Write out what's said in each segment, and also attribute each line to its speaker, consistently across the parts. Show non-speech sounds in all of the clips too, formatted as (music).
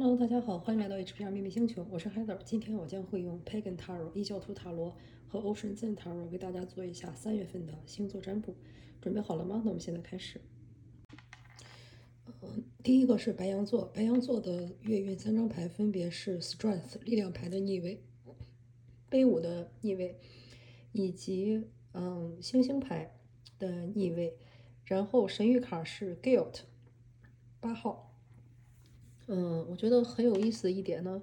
Speaker 1: Hello，大家好，欢迎来到 HPR 秘密星球，我是 Heather。今天我将会用 Pagan Tarot 异教徒塔罗和 Ocean Zen Tarot 为大家做一下三月份的星座占卜。准备好了吗？那我们现在开始。嗯，第一个是白羊座，白羊座的月运三张牌分别是 Strength 力量牌的逆位，杯五的逆位，以及嗯星星牌的逆位。然后神谕卡是 Guilt 八号。嗯，我觉得很有意思的一点呢，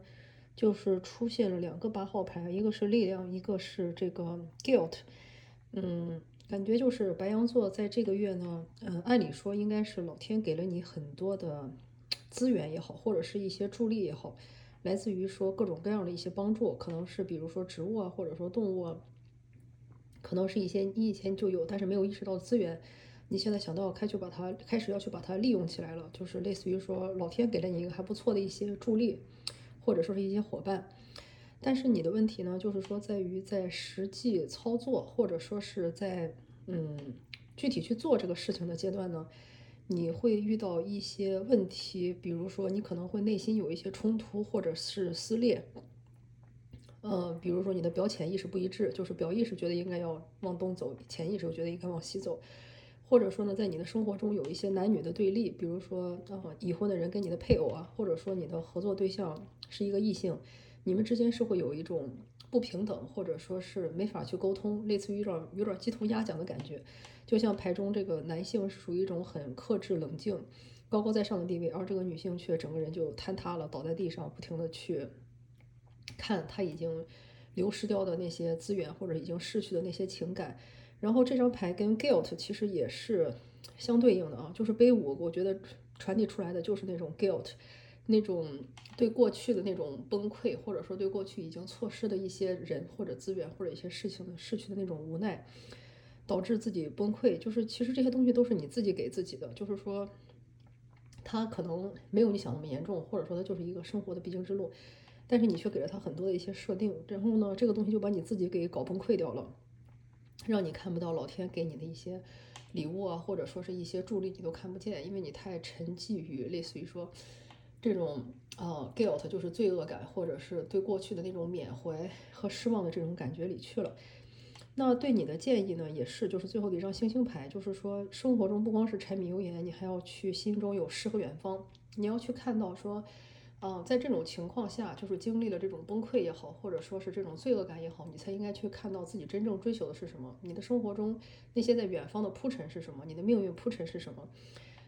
Speaker 1: 就是出现了两个八号牌，一个是力量，一个是这个 guilt。嗯，感觉就是白羊座在这个月呢，嗯，按理说应该是老天给了你很多的资源也好，或者是一些助力也好，来自于说各种各样的一些帮助，可能是比如说植物啊，或者说动物啊，可能是一些你以前就有但是没有意识到的资源。你现在想到开去把它开始要去把它利用起来了，就是类似于说老天给了你一个还不错的一些助力，或者说是一些伙伴。但是你的问题呢，就是说在于在实际操作或者说是在嗯具体去做这个事情的阶段呢，你会遇到一些问题，比如说你可能会内心有一些冲突或者是撕裂。嗯，比如说你的表潜意识不一致，就是表意识觉得应该要往东走，潜意识觉得应该往西走。或者说呢，在你的生活中有一些男女的对立，比如说啊，已婚的人跟你的配偶啊，或者说你的合作对象是一个异性，你们之间是会有一种不平等，或者说是没法去沟通，类似于有点有点鸡同鸭讲的感觉。就像牌中这个男性是属于一种很克制、冷静、高高在上的地位，而这个女性却整个人就坍塌了，倒在地上，不停的去看他已经流失掉的那些资源，或者已经逝去的那些情感。然后这张牌跟 guilt 其实也是相对应的啊，就是杯五，我觉得传递出来的就是那种 guilt，那种对过去的那种崩溃，或者说对过去已经错失的一些人或者资源或者一些事情的逝去的那种无奈，导致自己崩溃。就是其实这些东西都是你自己给自己的，就是说，他可能没有你想那么严重，或者说他就是一个生活的必经之路，但是你却给了他很多的一些设定，然后呢，这个东西就把你自己给搞崩溃掉了。让你看不到老天给你的一些礼物啊，或者说是一些助力，你都看不见，因为你太沉寂于类似于说这种呃 guilt，就是罪恶感，或者是对过去的那种缅怀和失望的这种感觉里去了。那对你的建议呢，也是就是最后的一张星星牌，就是说生活中不光是柴米油盐，你还要去心中有诗和远方，你要去看到说。嗯，在这种情况下，就是经历了这种崩溃也好，或者说是这种罪恶感也好，你才应该去看到自己真正追求的是什么。你的生活中那些在远方的铺陈是什么？你的命运铺陈是什么？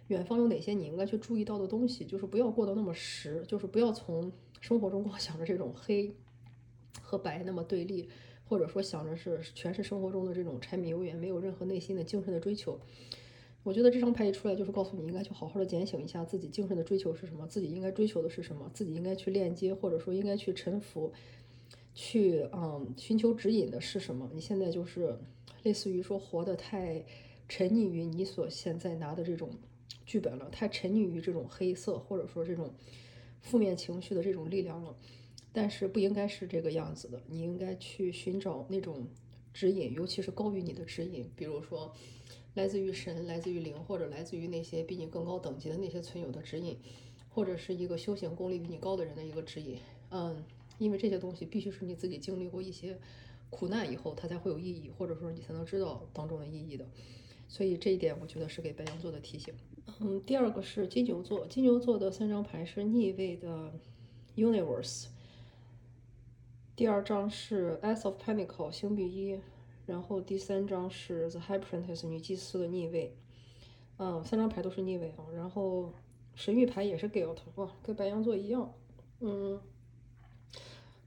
Speaker 1: 远方有哪些你应该去注意到的东西？就是不要过得那么实，就是不要从生活中光想着这种黑和白那么对立，或者说想着是全是生活中的这种柴米油盐，没有任何内心的精神的追求。我觉得这张牌一出来，就是告诉你应该去好好的检醒一下自己精神的追求是什么，自己应该追求的是什么，自己应该去链接或者说应该去臣服，去嗯寻求指引的是什么。你现在就是类似于说活得太沉溺于你所现在拿的这种剧本了，太沉溺于这种黑色或者说这种负面情绪的这种力量了。但是不应该是这个样子的，你应该去寻找那种指引，尤其是高于你的指引，比如说。来自于神，来自于灵，或者来自于那些比你更高等级的那些存有的指引，或者是一个修行功力比你高的人的一个指引。嗯，因为这些东西必须是你自己经历过一些苦难以后，它才会有意义，或者说你才能知道当中的意义的。所以这一点我觉得是给白羊座的提醒。嗯，第二个是金牛座，金牛座的三张牌是逆位的 Universe，第二张是 Ace of Pentacle，星币一。然后第三张是 The High Priestess 女祭司的逆位，嗯，三张牌都是逆位啊。然后神谕牌也是 Guilt，哇，跟白羊座一样。嗯，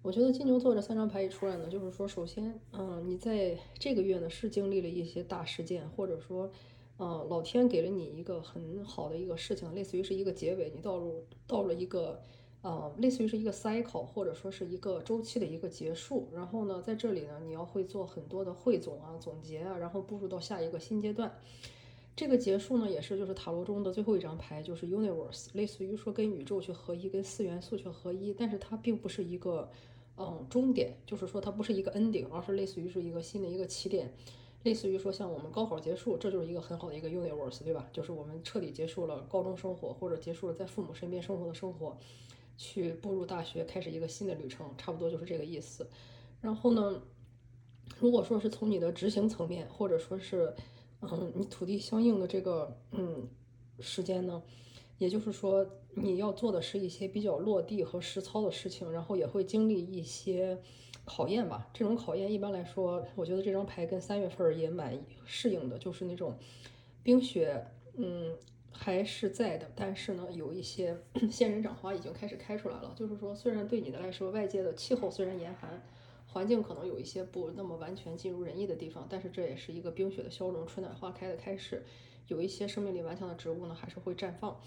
Speaker 1: 我觉得金牛座这三张牌一出来呢，就是说，首先，嗯，你在这个月呢是经历了一些大事件，或者说，嗯，老天给了你一个很好的一个事情，类似于是一个结尾，你到入到了一个。呃，类似于是一个 cycle，或者说是一个周期的一个结束。然后呢，在这里呢，你要会做很多的汇总啊、总结啊，然后步入到下一个新阶段。这个结束呢，也是就是塔罗中的最后一张牌，就是 universe，类似于说跟宇宙去合一，跟四元素去合一。但是它并不是一个嗯终点，就是说它不是一个 ending，而是类似于是一个新的一个起点。类似于说像我们高考结束，这就是一个很好的一个 universe，对吧？就是我们彻底结束了高中生活，或者结束了在父母身边生活的生活。去步入大学，开始一个新的旅程，差不多就是这个意思。然后呢，如果说是从你的执行层面，或者说是，嗯，你土地相应的这个，嗯，时间呢，也就是说你要做的是一些比较落地和实操的事情，然后也会经历一些考验吧。这种考验一般来说，我觉得这张牌跟三月份也蛮适应的，就是那种冰雪，嗯。还是在的，但是呢，有一些 (clears throat) 仙人掌花已经开始开出来了。就是说，虽然对你的来说，外界的气候虽然严寒，环境可能有一些不那么完全尽如人意的地方，但是这也是一个冰雪的消融、春暖花开的开始。有一些生命力顽强的植物呢，还是会绽放。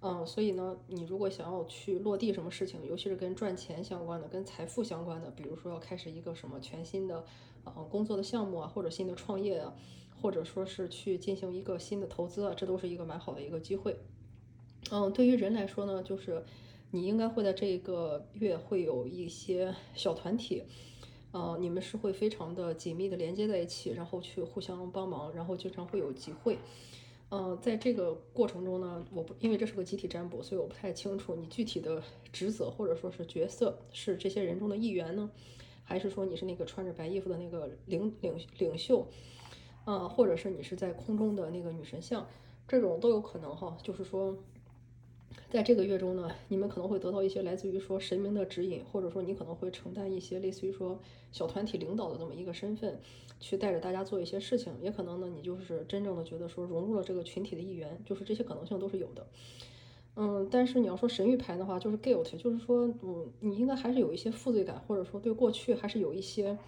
Speaker 1: 嗯，所以呢，你如果想要去落地什么事情，尤其是跟赚钱相关的、跟财富相关的，比如说要开始一个什么全新的呃工作的项目啊，或者新的创业啊。或者说是去进行一个新的投资啊，这都是一个蛮好的一个机会。嗯，对于人来说呢，就是你应该会在这个月会有一些小团体，呃，你们是会非常的紧密的连接在一起，然后去互相帮忙，然后经常会有集会。嗯，在这个过程中呢，我不因为这是个集体占卜，所以我不太清楚你具体的职责或者说是角色是这些人中的一员呢，还是说你是那个穿着白衣服的那个领领领袖。啊，或者是你是在空中的那个女神像，这种都有可能哈。就是说，在这个月中呢，你们可能会得到一些来自于说神明的指引，或者说你可能会承担一些类似于说小团体领导的这么一个身份，去带着大家做一些事情。也可能呢，你就是真正的觉得说融入了这个群体的一员，就是这些可能性都是有的。嗯，但是你要说神谕牌的话，就是 guilt，就是说，嗯，你应该还是有一些负罪感，或者说对过去还是有一些。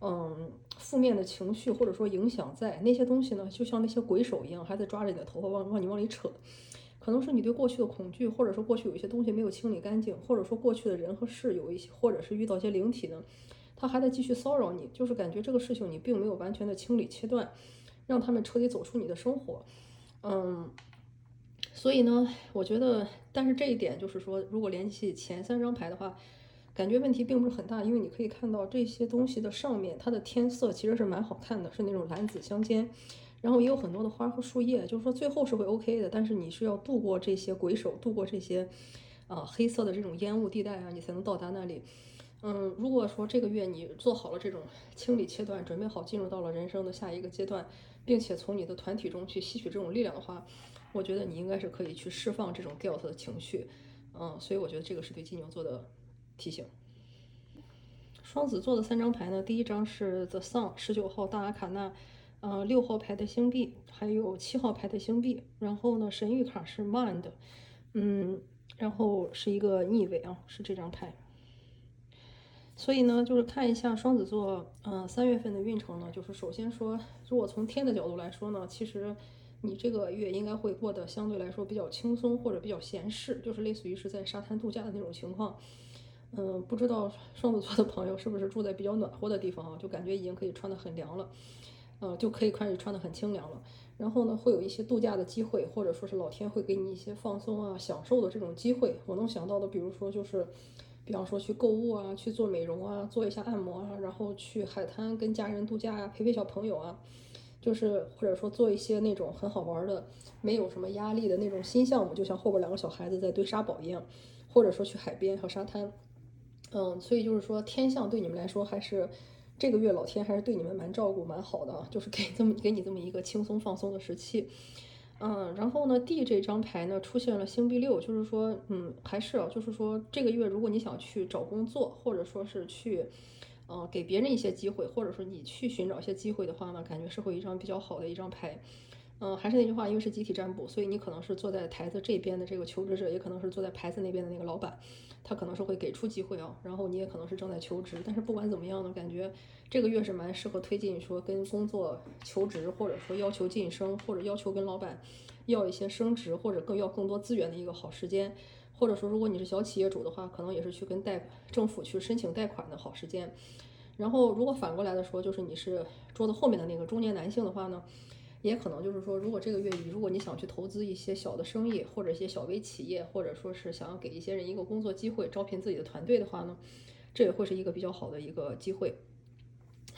Speaker 1: 嗯，负面的情绪或者说影响在那些东西呢，就像那些鬼手一样，还在抓着你的头发往往你往里扯。可能是你对过去的恐惧，或者说过去有一些东西没有清理干净，或者说过去的人和事有一些，或者是遇到一些灵体呢，他还在继续骚扰你，就是感觉这个事情你并没有完全的清理切断，让他们彻底走出你的生活。嗯，所以呢，我觉得，但是这一点就是说，如果联系前三张牌的话。感觉问题并不是很大，因为你可以看到这些东西的上面，它的天色其实是蛮好看的，是那种蓝紫相间，然后也有很多的花和树叶，就是说最后是会 OK 的。但是你是要度过这些鬼手，度过这些啊黑色的这种烟雾地带啊，你才能到达那里。嗯，如果说这个月你做好了这种清理切断，准备好进入到了人生的下一个阶段，并且从你的团体中去吸取这种力量的话，我觉得你应该是可以去释放这种 guilt 的情绪。嗯，所以我觉得这个是对金牛座的。提醒，双子座的三张牌呢，第一张是 The Sun，十九号大阿卡纳，呃，六号牌的星币，还有七号牌的星币。然后呢，神谕卡是 Mind，嗯，然后是一个逆位啊，是这张牌。所以呢，就是看一下双子座，嗯，三月份的运程呢，就是首先说，如果从天的角度来说呢，其实你这个月应该会过得相对来说比较轻松或者比较闲适，就是类似于是在沙滩度假的那种情况。嗯，不知道双子座的朋友是不是住在比较暖和的地方啊？就感觉已经可以穿得很凉了，嗯，就可以开始穿得很清凉了。然后呢，会有一些度假的机会，或者说是老天会给你一些放松啊、享受的这种机会。我能想到的，比如说就是，比方说去购物啊、去做美容啊、做一下按摩啊，然后去海滩跟家人度假呀、陪陪小朋友啊，就是或者说做一些那种很好玩的、没有什么压力的那种新项目，就像后边两个小孩子在堆沙堡一样，或者说去海边和沙滩。嗯，所以就是说，天象对你们来说还是这个月老天还是对你们蛮照顾、蛮好的，就是给这么给你这么一个轻松放松的时期。嗯，然后呢，D 这张牌呢出现了星币六，就是说，嗯，还是啊，就是说这个月如果你想去找工作，或者说是去，呃，给别人一些机会，或者说你去寻找一些机会的话呢，感觉是会一张比较好的一张牌。嗯，还是那句话，因为是集体占卜，所以你可能是坐在台子这边的这个求职者，也可能是坐在牌子那边的那个老板，他可能是会给出机会啊。然后你也可能是正在求职，但是不管怎么样呢，感觉这个月是蛮适合推进说跟工作求职，或者说要求晋升，或者要求跟老板要一些升职，或者更要更多资源的一个好时间。或者说，如果你是小企业主的话，可能也是去跟贷政府去申请贷款的好时间。然后如果反过来的说，就是你是桌子后面的那个中年男性的话呢？也可能就是说，如果这个月你，如果你想去投资一些小的生意，或者一些小微企业，或者说是想要给一些人一个工作机会，招聘自己的团队的话呢，这也会是一个比较好的一个机会。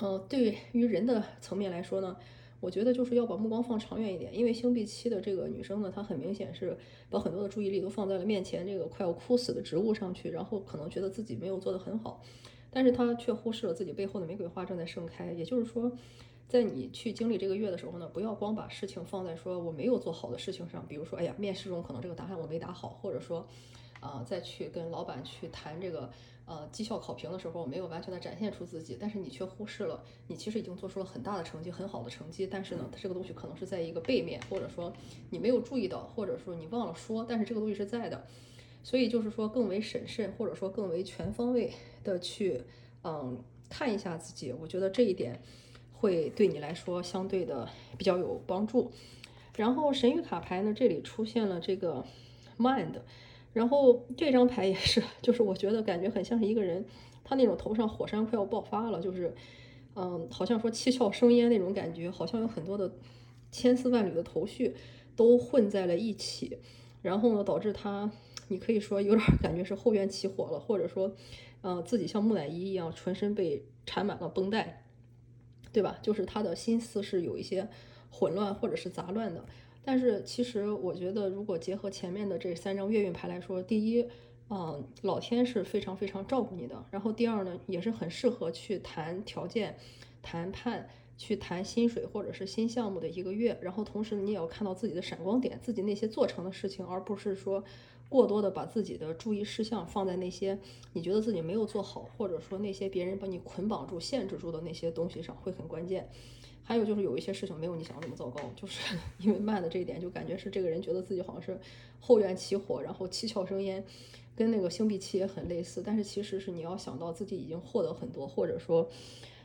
Speaker 1: 嗯，对于人的层面来说呢，我觉得就是要把目光放长远一点，因为星币七的这个女生呢，她很明显是把很多的注意力都放在了面前这个快要枯死的植物上去，然后可能觉得自己没有做得很好，但是她却忽视了自己背后的玫瑰花正在盛开。也就是说，在你去经历这个月的时候呢，不要光把事情放在说我没有做好的事情上，比如说，哎呀，面试中可能这个答案我没答好，或者说，啊，再去跟老板去谈这个。呃，绩效考评的时候，我没有完全的展现出自己，但是你却忽视了，你其实已经做出了很大的成绩，很好的成绩。但是呢，它这个东西可能是在一个背面，或者说你没有注意到，或者说你忘了说，但是这个东西是在的。所以就是说，更为审慎，或者说更为全方位的去，嗯，看一下自己。我觉得这一点会对你来说相对的比较有帮助。然后神谕卡牌呢，这里出现了这个 mind。然后这张牌也是，就是我觉得感觉很像是一个人，他那种头上火山快要爆发了，就是，嗯，好像说七窍生烟那种感觉，好像有很多的千丝万缕的头绪都混在了一起，然后呢，导致他，你可以说有点感觉是后院起火了，或者说，嗯，自己像木乃伊一样，全身被缠满了绷带，对吧？就是他的心思是有一些混乱或者是杂乱的。但是其实我觉得，如果结合前面的这三张月运牌来说，第一，嗯，老天是非常非常照顾你的。然后第二呢，也是很适合去谈条件、谈判、去谈薪水或者是新项目的一个月。然后同时你也要看到自己的闪光点，自己那些做成的事情，而不是说过多的把自己的注意事项放在那些你觉得自己没有做好，或者说那些别人把你捆绑住、限制住的那些东西上，会很关键。还有就是有一些事情没有你想的那么糟糕，就是 (laughs) 因为慢的这一点，就感觉是这个人觉得自己好像是后院起火，然后七窍生烟，跟那个星币七也很类似。但是其实是你要想到自己已经获得很多，或者说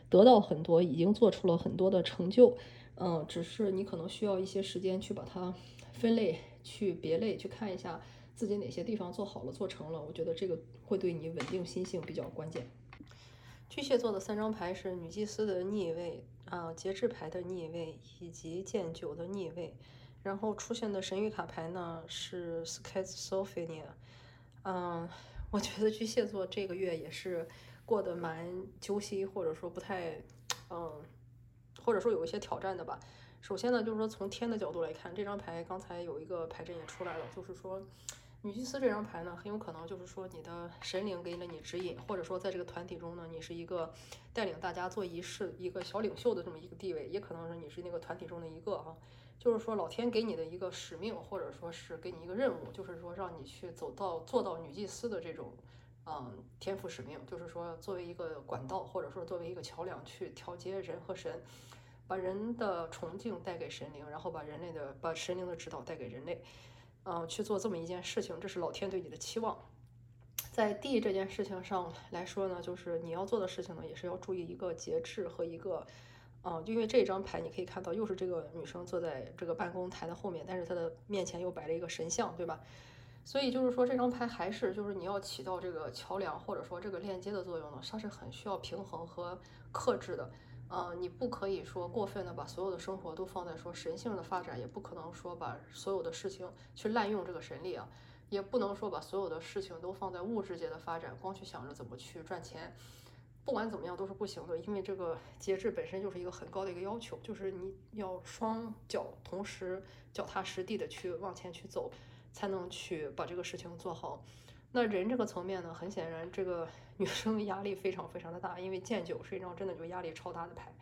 Speaker 1: 得到很多，已经做出了很多的成就，嗯，只是你可能需要一些时间去把它分类、去别类、去看一下自己哪些地方做好了、做成了。我觉得这个会对你稳定心性比较关键。巨蟹座的三张牌是女祭司的逆位。啊，节制牌的逆位以及剑九的逆位，然后出现的神谕卡牌呢是 Schizophrenia。嗯，我觉得巨蟹座这个月也是过得蛮揪心，或者说不太，嗯，或者说有一些挑战的吧。首先呢，就是说从天的角度来看，这张牌刚才有一个牌阵也出来了，就是说。女祭司这张牌呢，很有可能就是说你的神灵给了你指引，或者说在这个团体中呢，你是一个带领大家做仪式、一个小领袖的这么一个地位，也可能是你是那个团体中的一个啊，就是说老天给你的一个使命，或者说是给你一个任务，就是说让你去走到做到女祭司的这种嗯天赋使命，就是说作为一个管道，或者说作为一个桥梁去调节人和神，把人的崇敬带给神灵，然后把人类的把神灵的指导带给人类。嗯，去做这么一件事情，这是老天对你的期望。在地这件事情上来说呢，就是你要做的事情呢，也是要注意一个节制和一个，嗯，因为这张牌你可以看到，又是这个女生坐在这个办公台的后面，但是她的面前又摆了一个神像，对吧？所以就是说，这张牌还是就是你要起到这个桥梁或者说这个链接的作用呢，它是很需要平衡和克制的。呃，你不可以说过分的把所有的生活都放在说神性的发展，也不可能说把所有的事情去滥用这个神力啊，也不能说把所有的事情都放在物质界的发展，光去想着怎么去赚钱，不管怎么样都是不行的，因为这个节制本身就是一个很高的一个要求，就是你要双脚同时脚踏实地的去往前去走，才能去把这个事情做好。那人这个层面呢，很显然，这个女生压力非常非常的大，因为剑九是一张真的就压力超大的牌，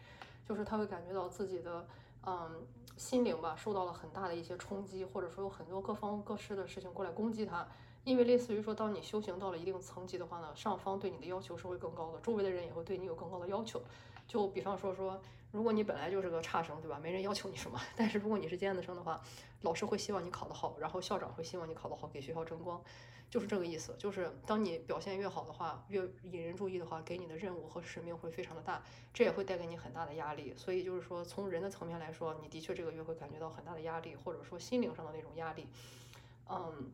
Speaker 1: 就是她会感觉到自己的嗯心灵吧受到了很大的一些冲击，或者说有很多各方各式的事情过来攻击她，因为类似于说，当你修行到了一定层级的话呢，上方对你的要求是会更高的，周围的人也会对你有更高的要求。就比方说说，如果你本来就是个差生，对吧？没人要求你什么，(laughs) 但是如果你是尖子生的话，老师会希望你考得好，然后校长会希望你考得好，给学校争光。就是这个意思，就是当你表现越好的话，越引人注意的话，给你的任务和使命会非常的大，这也会带给你很大的压力。所以就是说，从人的层面来说，你的确这个月会感觉到很大的压力，或者说心灵上的那种压力。嗯，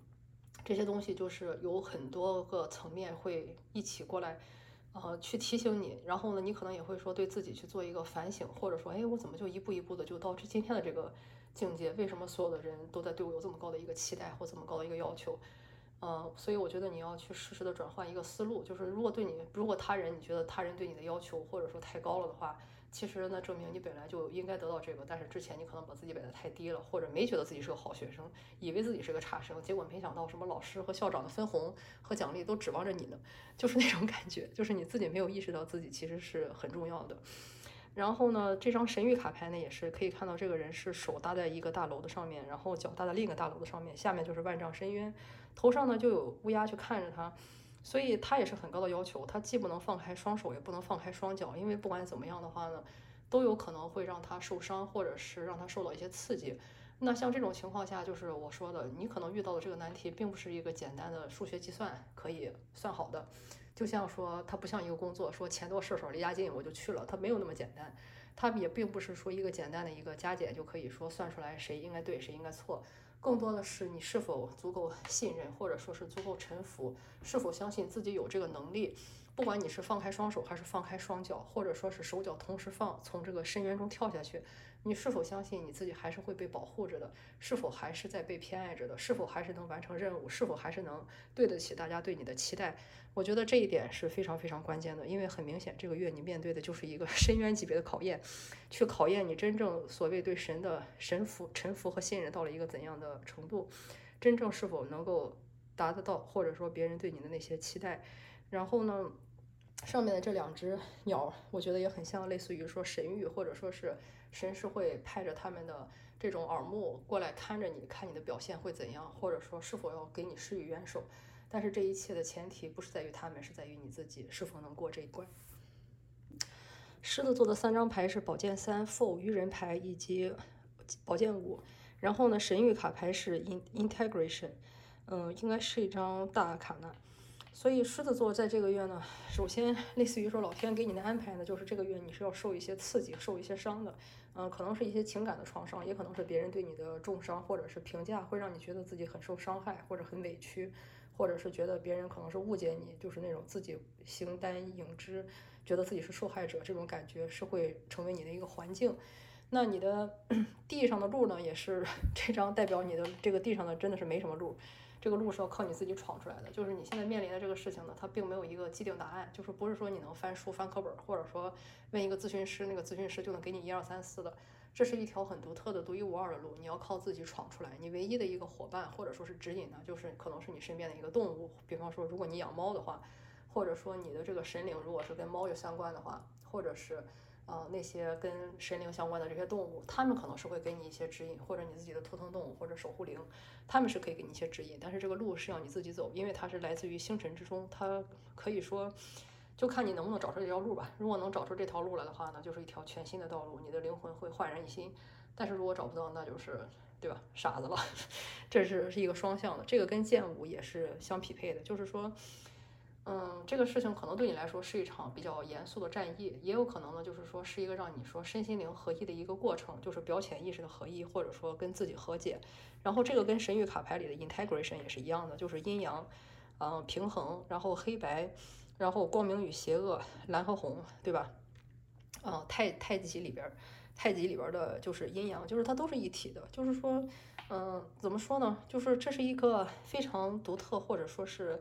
Speaker 1: 这些东西就是有很多个层面会一起过来，呃，去提醒你。然后呢，你可能也会说对自己去做一个反省，或者说，哎，我怎么就一步一步的就到这今天的这个境界？为什么所有的人都在对我有这么高的一个期待或这么高的一个要求？嗯，所以我觉得你要去适时的转换一个思路，就是如果对你，如果他人你觉得他人对你的要求或者说太高了的话，
Speaker 2: 其实呢，证明你本来就应该得到这个，但是之前你可能把自己摆得太低了，或者没觉得自己是个好学生，以为自己是个差生，结果没想到什么老师和校长的分红和奖励都指望着你呢，(laughs) 就是那种感觉，就是你自己没有意识到自己其实是很重要的。然后呢，这张神谕卡牌呢，也是可以看到这个人是手搭在一个大楼的上面，然后脚搭在另一个大楼的上面，下面就是万丈深渊，头上呢就有乌鸦去看着他，所以他也是很高的要求，他既不能放开双手，也不能放开双脚，因为不管怎么样的话呢，都有可能会让他受伤，或者是让他受到一些刺激。那像这种情况下，就是我说的，你可能遇到的这个难题，并不是一个简单的数学计算可以算好的。就像说，它不像一个工作，说钱多事少离家近我就去了，它没有那么简单。它也并不是说一个简单的一个加减就可以说算出来谁应该对谁应该错，更多的是你是否足够信任，或者说是足够臣服，是否相信自己有这个能力。不管你是放开双手还是放开双脚，或者说是手脚同时放，从这个深渊中跳下去，你是否相信你自己还是会被保护着的？是否还是在被偏爱着的？是否还是能完成任务？是否还是能对得起大家对你的期待？我觉得这一点是非常非常关键的，因为很明显，这个月你面对的就是一个 (laughs) 深渊级别的考验，去考验你真正所谓对神的神服、臣服和信任到了一个怎样的程度，真正是否能够达得到，或者说别人对你的那些期待，然后呢？上面的这两只鸟，我觉得也很像，类似于说神谕，或者说是神是会派着他们的这种耳目过来看着你，看你的表现会怎样，或者说是否要给你施以援手。但是这一切的前提不是在于他们，是在于你自己是否能过这一关。狮子座的三张牌是宝剑三、Four 愚人牌以及宝剑五，然后呢，神谕卡牌是 In Integration，嗯，应该是一张大卡呢。所以狮子座在这个月呢，首先类似于说老天给你的安排呢，就是这个月你是要受一些刺激、受一些伤的，嗯，可能是一些情感的创伤，也可能是别人对你的重伤或者是评价，会让你觉得自己很受伤害或者很委屈，或者是觉得别人可能是误解你，就是那种自己形单影只，觉得自己是受害者，这种感觉是会成为你的一个环境。那你的 (clears throat) 地上的路呢，也是 (laughs) 这张代表你的这个地上的真的是没什么路。这个路是要靠你自己闯出来的，就是你现在面临的这个事情呢，它并没有一个既定答案，就是不是说你能翻书翻课本，或者说问一个咨询师，那个咨询师就能给你一二三四的，这是一条很独特的、独一无二的路，你要靠自己闯出来。你唯一的一个伙伴或者说是指引呢，就是可能是你身边的一个动物，比方说如果你养猫的话，或者说你的这个神灵如果是跟猫有相关的话，或者是。啊，那些跟神灵相关的这些动物，他们可能是会给你一些指引，或者你自己的图腾动物或者守护灵，他们是可以给你一些指引。但是这个路是要你自己走，因为它是来自于星辰之中，它可以说就看你能不能找出这条路吧。如果能找出这条路来的话呢，就是一条全新的道路，你的灵魂会焕然一新。但是如果找不到，那就是对吧，傻子了。(laughs) 这是是一个双向的，这个跟剑舞也是相匹配的，就是说。嗯，这个事情可能对你来说是一场比较严肃的战役，也有可能呢，就是说是一个让你说身心灵合一的一个过程，就是表浅意识的合一，或者说跟自己和解。然后这个跟神谕卡牌里的 integration 也是一样的，就是阴阳，嗯，平衡，然后黑白，然后光明与邪恶，蓝和红，对吧？嗯，太太极里边，太极里边的就是阴阳，就是它都是一体的。就是说，嗯，怎么说呢？就是这是一个非常独特，或者说是。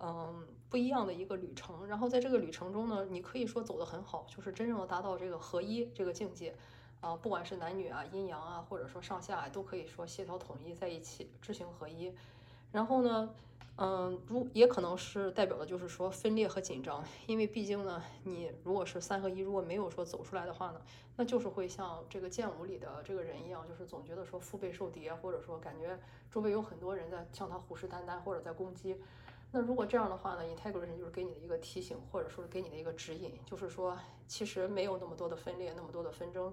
Speaker 2: 嗯，不一样的一个旅程。然后在这个旅程中呢，你可以说走得很好，就是真正的达到这个合一这个境界。啊，不管是男女啊、阴阳啊，或者说上下，都可以说协调统一在一起，知行合一。然后呢，嗯，如也可能是代表的就是说分裂和紧张，因为毕竟呢，你如果是三合一，如果没有说走出来的话呢，那就是会像这个剑舞里的这个人一样，就是总觉得说腹背受敌，或者说感觉周围有很多人在向他虎视眈眈，或者在攻击。那如果这样的话呢？Integration 就是给你的一个提醒，或者说是给你的一个指引，就是说其实没有那么多的分裂，那么多的纷争，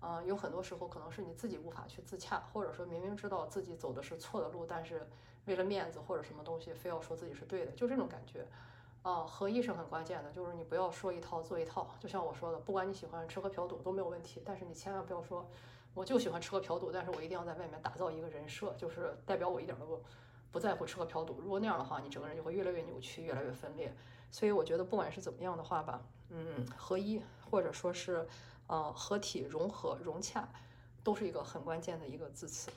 Speaker 2: 啊，有很多时候可能是你自己无法去自洽，或者说明明知道自己走的是错的路，但是为了面子或者什么东西，非要说自己是对的，就这种感觉。啊，合一是很关键的，就是你不要说一套做一套。就像我说的，不管你喜欢吃喝嫖赌都没有问题，但是你千万不要说我就喜欢吃喝嫖赌，但是我一定要在外面打造一个人设，就是代表我一点都不。不在乎吃喝嫖赌，如果那样的话，你整个人就会越来越扭曲，越来越分裂。所以我觉得，不管是怎么样的话吧，嗯，合一或者说是呃合体、融合、融洽，都是一个很关键的一个字词。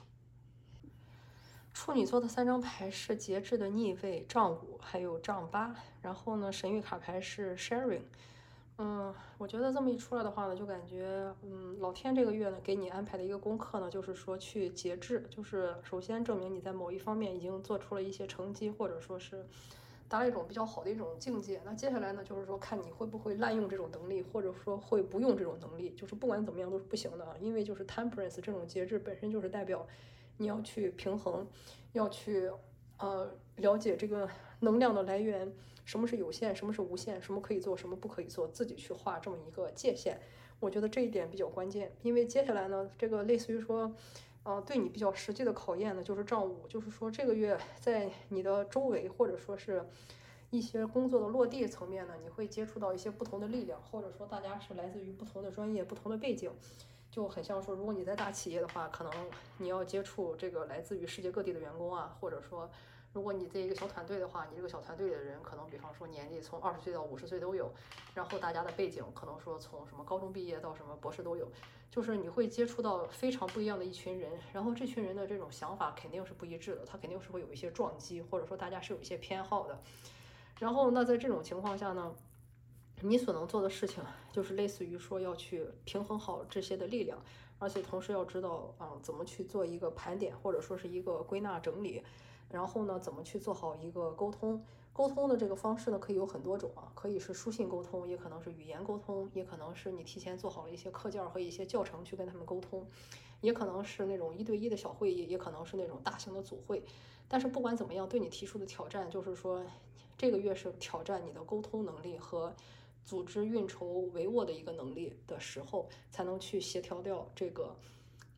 Speaker 2: 处女座的三张牌是节制的逆位、丈五，还有丈八。然后呢，神谕卡牌是 Sharing。嗯，我觉得这么一出来的话呢，就感觉，嗯，老天这个月呢给你安排的一个功课呢，就是说去节制，就是首先证明你在某一方面已经做出了一些成绩，或者说是达到一种比较好的一种境界。那接下来呢，就是说看你会不会滥用这种能力，或者说会不用这种能力，就是不管怎么样都是不行的。因为就是 temperance 这种节制本身就是代表你要去平衡，要去呃了解这个能量的来源。什么是有限，什么是无限，什么可以做，什么不可以做，自己去画这么一个界限，我觉得这一点比较关键。因为接下来呢，这个类似于说，呃，对你比较实际的考验呢，就是账务，就是说这个月在你的周围或者说是一些工作的落地层面呢，你会接触到一些不同的力量，或者说大家是来自于不同的专业、不同的背景，就很像说，如果你在大企业的话，可能你要接触这个来自于世界各地的员工啊，或者说。如果你这一个小团队的话，你这个小团队的人可能，比方说年纪从二十岁到五十岁都有，然后大家的背景可能说从什么高中毕业到什么博士都有，就是你会接触到非常不一样的一群人，然后这群人的这种想法肯定是不一致的，他肯定是会有一些撞击，或者说大家是有一些偏好的。然后那在这种情况下呢，你所能做的事情就是类似于说要去平衡好这些的力量，而且同时要知道啊怎么去做一个盘点，或者说是一个归纳整理。然后呢，怎么去做好一个沟通？沟通的这个方式呢，可以有很多种啊，可以是书信沟通，也可能是语言沟通，也可能是你提前做好了一些课件和一些教程去跟他们沟通，也可能是那种一对一的小会议，也可能是那种大型的组会。但是不管怎么样，对你提出的挑战就是说，这个月是挑战你的沟通能力和组织运筹帷幄的一个能力的时候，才能去协调掉这个。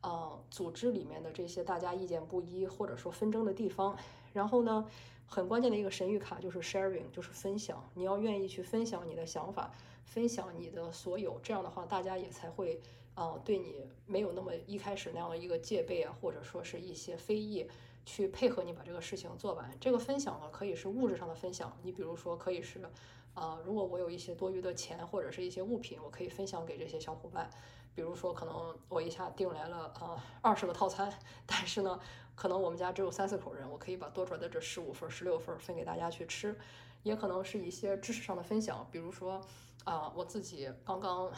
Speaker 2: 呃，组织里面的这些大家意见不一或者说纷争的地方，然后呢，很关键的一个神谕卡就是 sharing，就是分享。你要愿意去分享你的想法，分享你的所有，这样的话大家也才会呃对你没有那么一开始那样的一个戒备啊，或者说是一些非议，去配合你把这个事情做完。这个分享呢，可以是物质上的分享，你比如说可以是，呃，如果我有一些多余的钱或者是一些物品，我可以分享给这些小伙伴。比如说，可能我一下订来了啊二十个套餐，(laughs) 但是呢，可能我们家只有三四口人，我可以把多出来的这十五份、十六份分给大家去吃，也可能是一些知识上的分享，比如说啊，我自己刚刚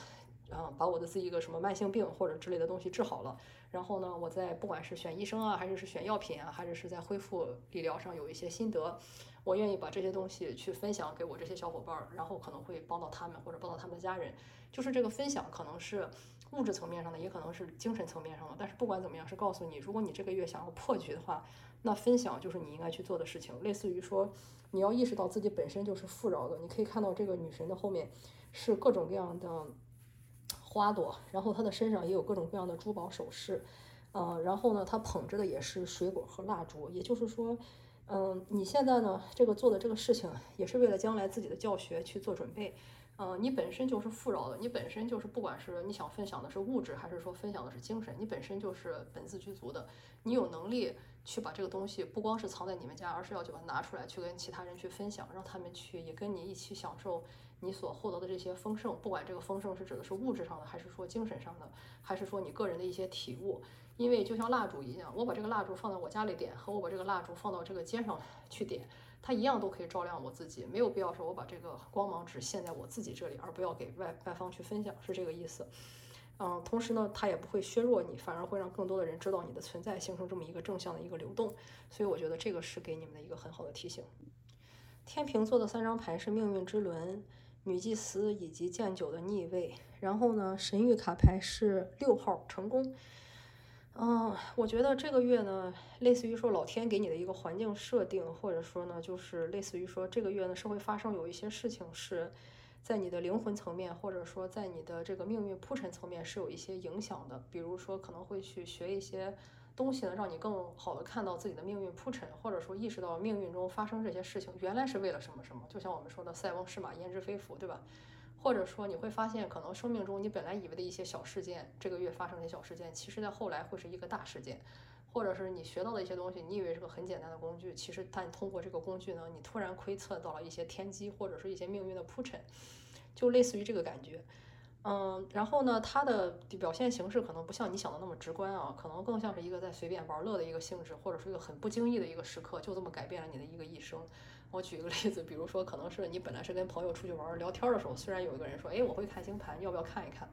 Speaker 2: 啊把我的自己一个什么慢性病或者之类的东西治好了，然后呢，我在不管是选医生啊，还是是选药品啊，还是是在恢复理疗上有一些心得，我愿意把这些东西去分享给我这些小伙伴儿，然后可能会帮到他们或者帮到他们的家人，就是这个分享可能是。物质层面上的，也可能是精神层面上的。但是不管怎么样，是告诉你，如果你这个月想要破局的话，那分享就是你应该去做的事情。类似于说，你要意识到自己本身就是富饶的。你可以看到这个女神的后面是各种各样的花朵，然后她的身上也有各种各样的珠宝首饰，呃，然后呢，她捧着的也是水果和蜡烛。也就是说，嗯，你现在呢，这个做的这个事情，也是为了将来自己的教学去做准备。嗯，你本身就是富饶的，你本身就是不管是你想分享的是物质，还是说分享的是精神，你本身就是本自具足的，你有能力去把这个东西不光是藏在你们家，而是要去把它拿出来，去跟其他人去分享，让他们去也跟你一起享受你所获得的这些丰盛，不管这个丰盛是指的是物质上的，还是说精神上的，还是说你个人的一些体悟。因为就像蜡烛一样，我把这个蜡烛放在我家里点，和我把这个蜡烛放到这个街上去点。它一样都可以照亮我自己，没有必要说我把这个光芒只限在我自己这里，而不要给外外方去分享，是这个意思。嗯，同时呢，它也不会削弱你，反而会让更多的人知道你的存在，形成这么一个正向的一个流动。所以我觉得这个是给你们的一个很好的提醒。天平座的三张牌是命运之轮、女祭司以及剑九的逆位，然后呢，神谕卡牌是六号成功。嗯，我觉得这个月呢，类似于说老天给你的一个环境设定，或者说呢，就是类似于说这个月呢是会发生有一些事情是在你的灵魂层面，或者说在你的这个命运铺陈层面是有一些影响的。比如说可能会去学一些东西呢，让你更好的看到自己的命运铺陈，或者说意识到命运中发生这些事情原来是为了什么什么。就像我们说的“塞翁失马，焉知非福”，对吧？或者说你会发现，可能生命中你本来以为的一些小事件，这个月发生的小事件，其实在后来会是一个大事件。或者是你学到的一些东西，你以为是个很简单的工具，其实但通过这个工具呢，你突然窥测到了一些天机，或者是一些命运的铺陈，就类似于这个感觉。嗯，然后呢，它的表现形式可能不像你想的那么直观啊，可能更像是一个在随便玩乐的一个性质，或者是一个很不经意的一个时刻，就这么改变了你的一个一生。我举一个例子，比如说可能是你本来是跟朋友出去玩聊天的时候，虽然有一个人说，哎，我会看星盘，要不要看一看？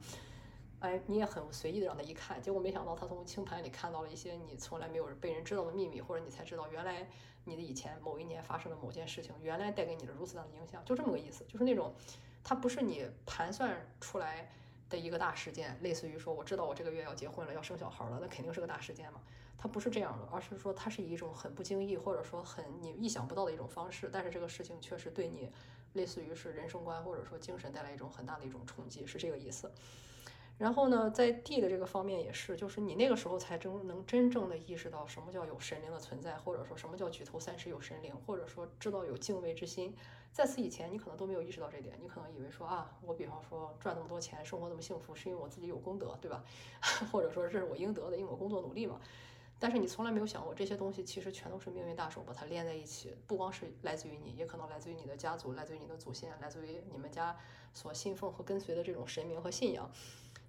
Speaker 2: 哎，你也很随意的让他一看，结果没想到他从星盘里看到了一些你从来没有被人知道的秘密，或者你才知道原来你的以前某一年发生的某件事情，原来带给你的如此大的影响，就这么个意思，就是那种，它不是你盘算出来的一个大事件，类似于说我知道我这个月要结婚了，要生小孩了，那肯定是个大事件嘛，它不是这样的，而是说它是以一种很不经意或者说很你意想不到的一种方式，但是这个事情确实对你类似于是人生观或者说精神带来一种很大的一种冲击，是这个意思。然后呢，在地的这个方面也是，就是你那个时候才真能真正的意识到什么叫有神灵的存在，或者说什么叫举头三尺有神灵，或者说知道有敬畏之心。在此以前，你可能都没有意识到这点，你可能以为说啊，我比方说赚那么多钱，生活那么幸福，是因为我自己有功德，对吧？(laughs) 或者说这是我应得的，因为我工作努力嘛。但是你从来没有想过，这些东西其实全都是命运大手把它连在一起，不光是来自于你，也可能来自于你的家族，来自于你的祖先，来自于你们家所信奉和跟随的这种神明和信仰。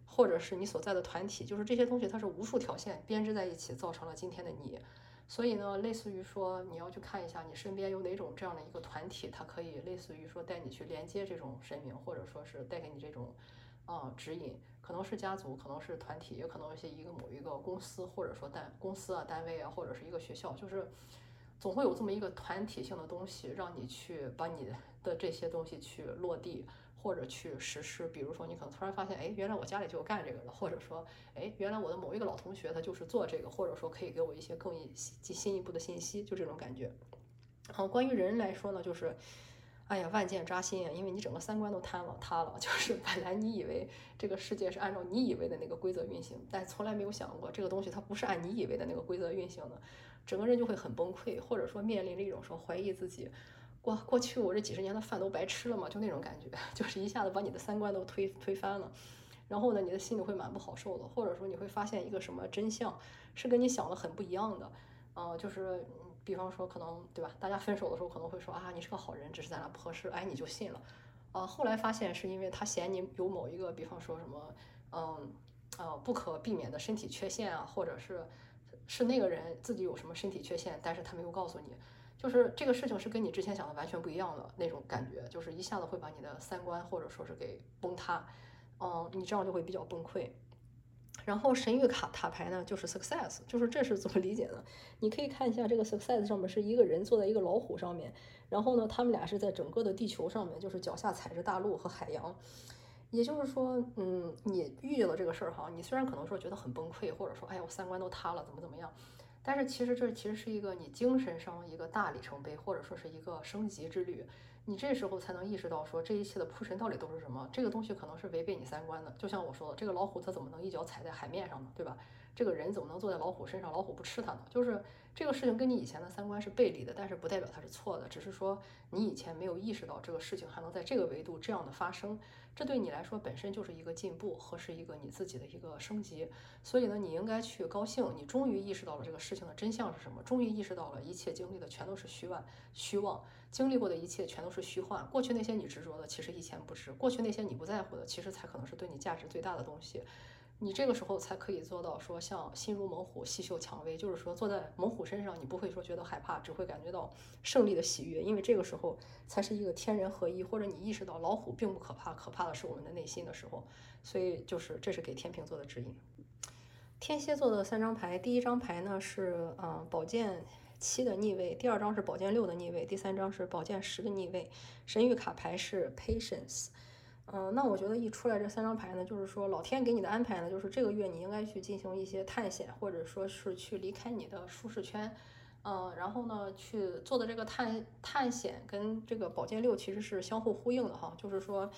Speaker 2: 或者是你所在的团体，就是这些东西，它是无数条线编织在一起，造成了今天的你。所以呢，类似于说，你要去看一下你身边有哪种这样的一个团体，它可以类似于说带你去连接这种神明，或者说是带给你这种啊指引，可能是家族，可能是团体，也可能是一个某一个公司，或者说单公司啊、单位啊，或者是一个学校，就是总会有这么一个团体性的东西，让你去把你的这些东西去落地。或者去实施，比如说你可能突然发现，哎，原来我家里就干这个的，或者说，哎，原来我的某一个老同学他就是做这个，或者说可以给我一些更一进新一步的信息，就这种感觉。好，关于人来说呢，就是，哎呀，万箭扎心啊，因为你整个三观都瘫了，塌了。就是本来你以为这个世界是按照你以为的那个规则运行，但从来没有想过这个东西它不是按你以为的那个规则运行的，整个人就会很崩溃，或者说面临着一种说怀疑自己。过过去我这几十年的饭都白吃了嘛，就那种感觉，(laughs) 就是一下子把你的三观都推推翻了，然后呢，你的心里会蛮不好受的，或者说你会发现一个什么真相是跟你想的很不一样的，呃，就是比方说可能对吧，大家分手的时候可能会说啊，你是个好人，只是咱俩不合适，哎，你就信了，呃，后来发现是因为他嫌你有某一个，比方说什么，嗯，呃，不可避免的身体缺陷啊，或者是是那个人自己有什么身体缺陷，但是他没有告诉你。就是这个事情是跟你之前想的完全不一样的那种感觉，就是一下子会把你的三观或者说是给崩塌，嗯，你这样就会比较崩溃。然后神谕卡塔牌呢，就是 success，就是这是怎么理解呢？你可以看一下这个 success 上面是一个人坐在一个老虎上面，然后呢，他们俩是在整个的地球上面，就是脚下踩着大陆和海洋。也就是说，嗯，你遇见了这个事儿哈，你虽然可能说觉得很崩溃，或者说，哎呀，我三观都塌了，怎么怎么样。但是其实这其实是一个你精神上一个大里程碑，或者说是一个升级之旅。你这时候才能意识到说这一切的铺陈到底都是什么。这个东西可能是违背你三观的。就像我说的，这个老虎它怎么能一脚踩在海面上呢？对吧？这个人怎么能坐在老虎身上，老虎不吃它呢？就是这个事情跟你以前的三观是背离的，但是不代表它是错的，只是说你以前没有意识到这个事情还能在这个维度这样的发生。这对你来说本身就是一个进步和是一个你自己的一个升级，所以呢，你应该去高兴，你终于意识到了这个事情的真相是什么，终于意识到了一切经历的全都是虚妄，虚妄经历过的一切全都是虚幻，过去那些你执着的其实一钱不值，过去那些你不在乎的其实才可能是对你价值最大的东西。你这个时候才可以做到说像心如猛虎，细嗅蔷薇，就是说坐在猛虎身上，你不会说觉得害怕，只会感觉到胜利的喜悦，因为这个时候才是一个天人合一，或者你意识到老虎并不可怕，可怕的是我们的内心的时候。所以就是这是给天平座的指引。天蝎座的三张牌，第一张牌呢是嗯宝剑七的逆位，第二张是宝剑六的逆位，第三张是宝剑十的逆位。神谕卡牌是 Patience。嗯，那我觉得一出来这三张牌呢，就是说老天给你的安排呢，就是这个月你应该去进行一些探险，或者说是去离开你的舒适圈，嗯，然后呢去做的这个探探险跟这个宝剑六其实是相互呼应的哈，就是说，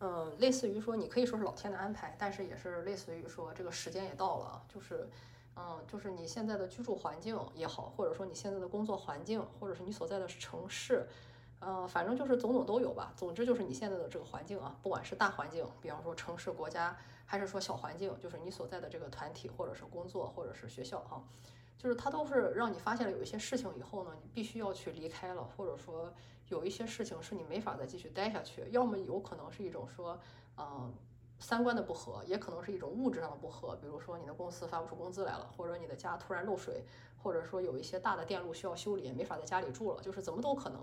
Speaker 2: 嗯，类似于说你可以说是老天的安排，但是也是类似于说这个时间也到了，就是，嗯，就是你现在的居住环境也好，或者说你现在的工作环境，或者是你所在的城市。呃，反正就是种种都有吧。总之就是你现在的这个环境啊，不管是大环境，比方说城市、国家，还是说小环境，就是你所在的这个团体，或者是工作，或者是学校哈，就是它都是让你发现了有一些事情以后呢，你必须要去离开了，或者说有一些事情是你没法再继续待下去。要么有可能是一种说，嗯，三观的不合，也可能是一种物质上的不合，比如说你的公司发不出工资来了，或者你的家突然漏水，或者说有一些大的电路需要修理，没法在家里住了，就是怎么都可能。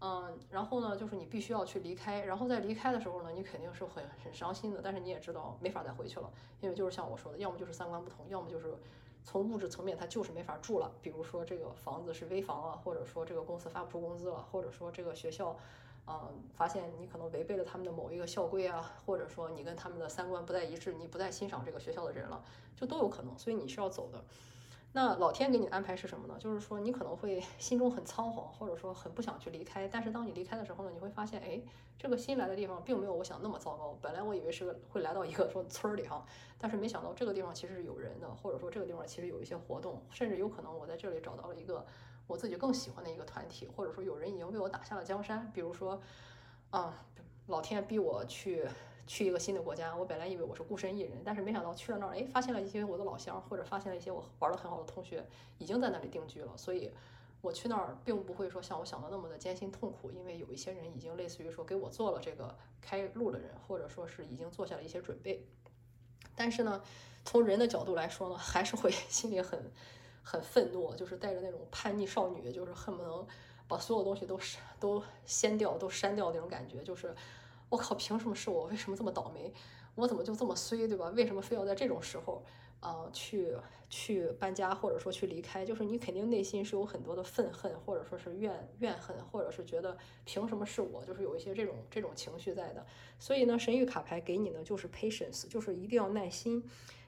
Speaker 2: 嗯，然后呢，就是你必须要去离开，然后在离开的时候呢，你肯定是很很伤心的，但是你也知道没法再回去了，因为就是像我说的，要么就是三观不同，要么就是从物质层面它就是没法住了，比如说这个房子是危房啊，或者说这个公司发不出工资了，或者说这个学校。嗯，发现你可能违背了他们的某一个校规啊，或者说你跟他们的三观不再一致，你不再欣赏这个学校的人了，就都有可能。所以你是要走的。那老天给你安排是什么呢？就是说你可能会 (laughs) 心中很仓皇，或者说很不想去离开。但是当你离开的时候呢，你会发现，哎，这个新来的地方并没有我想那么糟糕。本来我以为是个会来到一个说村儿里哈，但是没想到这个地方其实是有人的，或者说这个地方其实有一些活动，甚至有可能我在这里找到了一个我自己更喜欢的一个团体，或者说有人已经为我打下了江山。比如说。啊，老天逼我去去一个新的国家。我本来以为我是孤身一人，但是没想到去了那儿，哎，发现了一些我的老乡，或者发现了一些我玩的很好的同学，已经在那里定居了。所以，我去那儿并不会说像我想的那么的艰辛痛苦，因为有一些人已经类似于说给我做了这个开路的人，或者说是已经做下了一些准备。但是呢，从人的角度来说呢，还是会 (laughs) 心里很很愤怒，就是带着那种叛逆少女，就是恨不能。把所有东西都删都掀掉，都删掉那种感觉，就是我靠，凭什么是我？为什么这么倒霉？我怎么就这么衰，对吧？为什么非要在这种时候啊去去搬家，或者说去离开？就是你肯定内心是有很多的愤恨，或者说是怨怨恨，或者是觉得凭什么是我？就是有一些这种这种情绪在的。所以呢，神谕卡牌给你呢就是 patience，就是一定要耐心，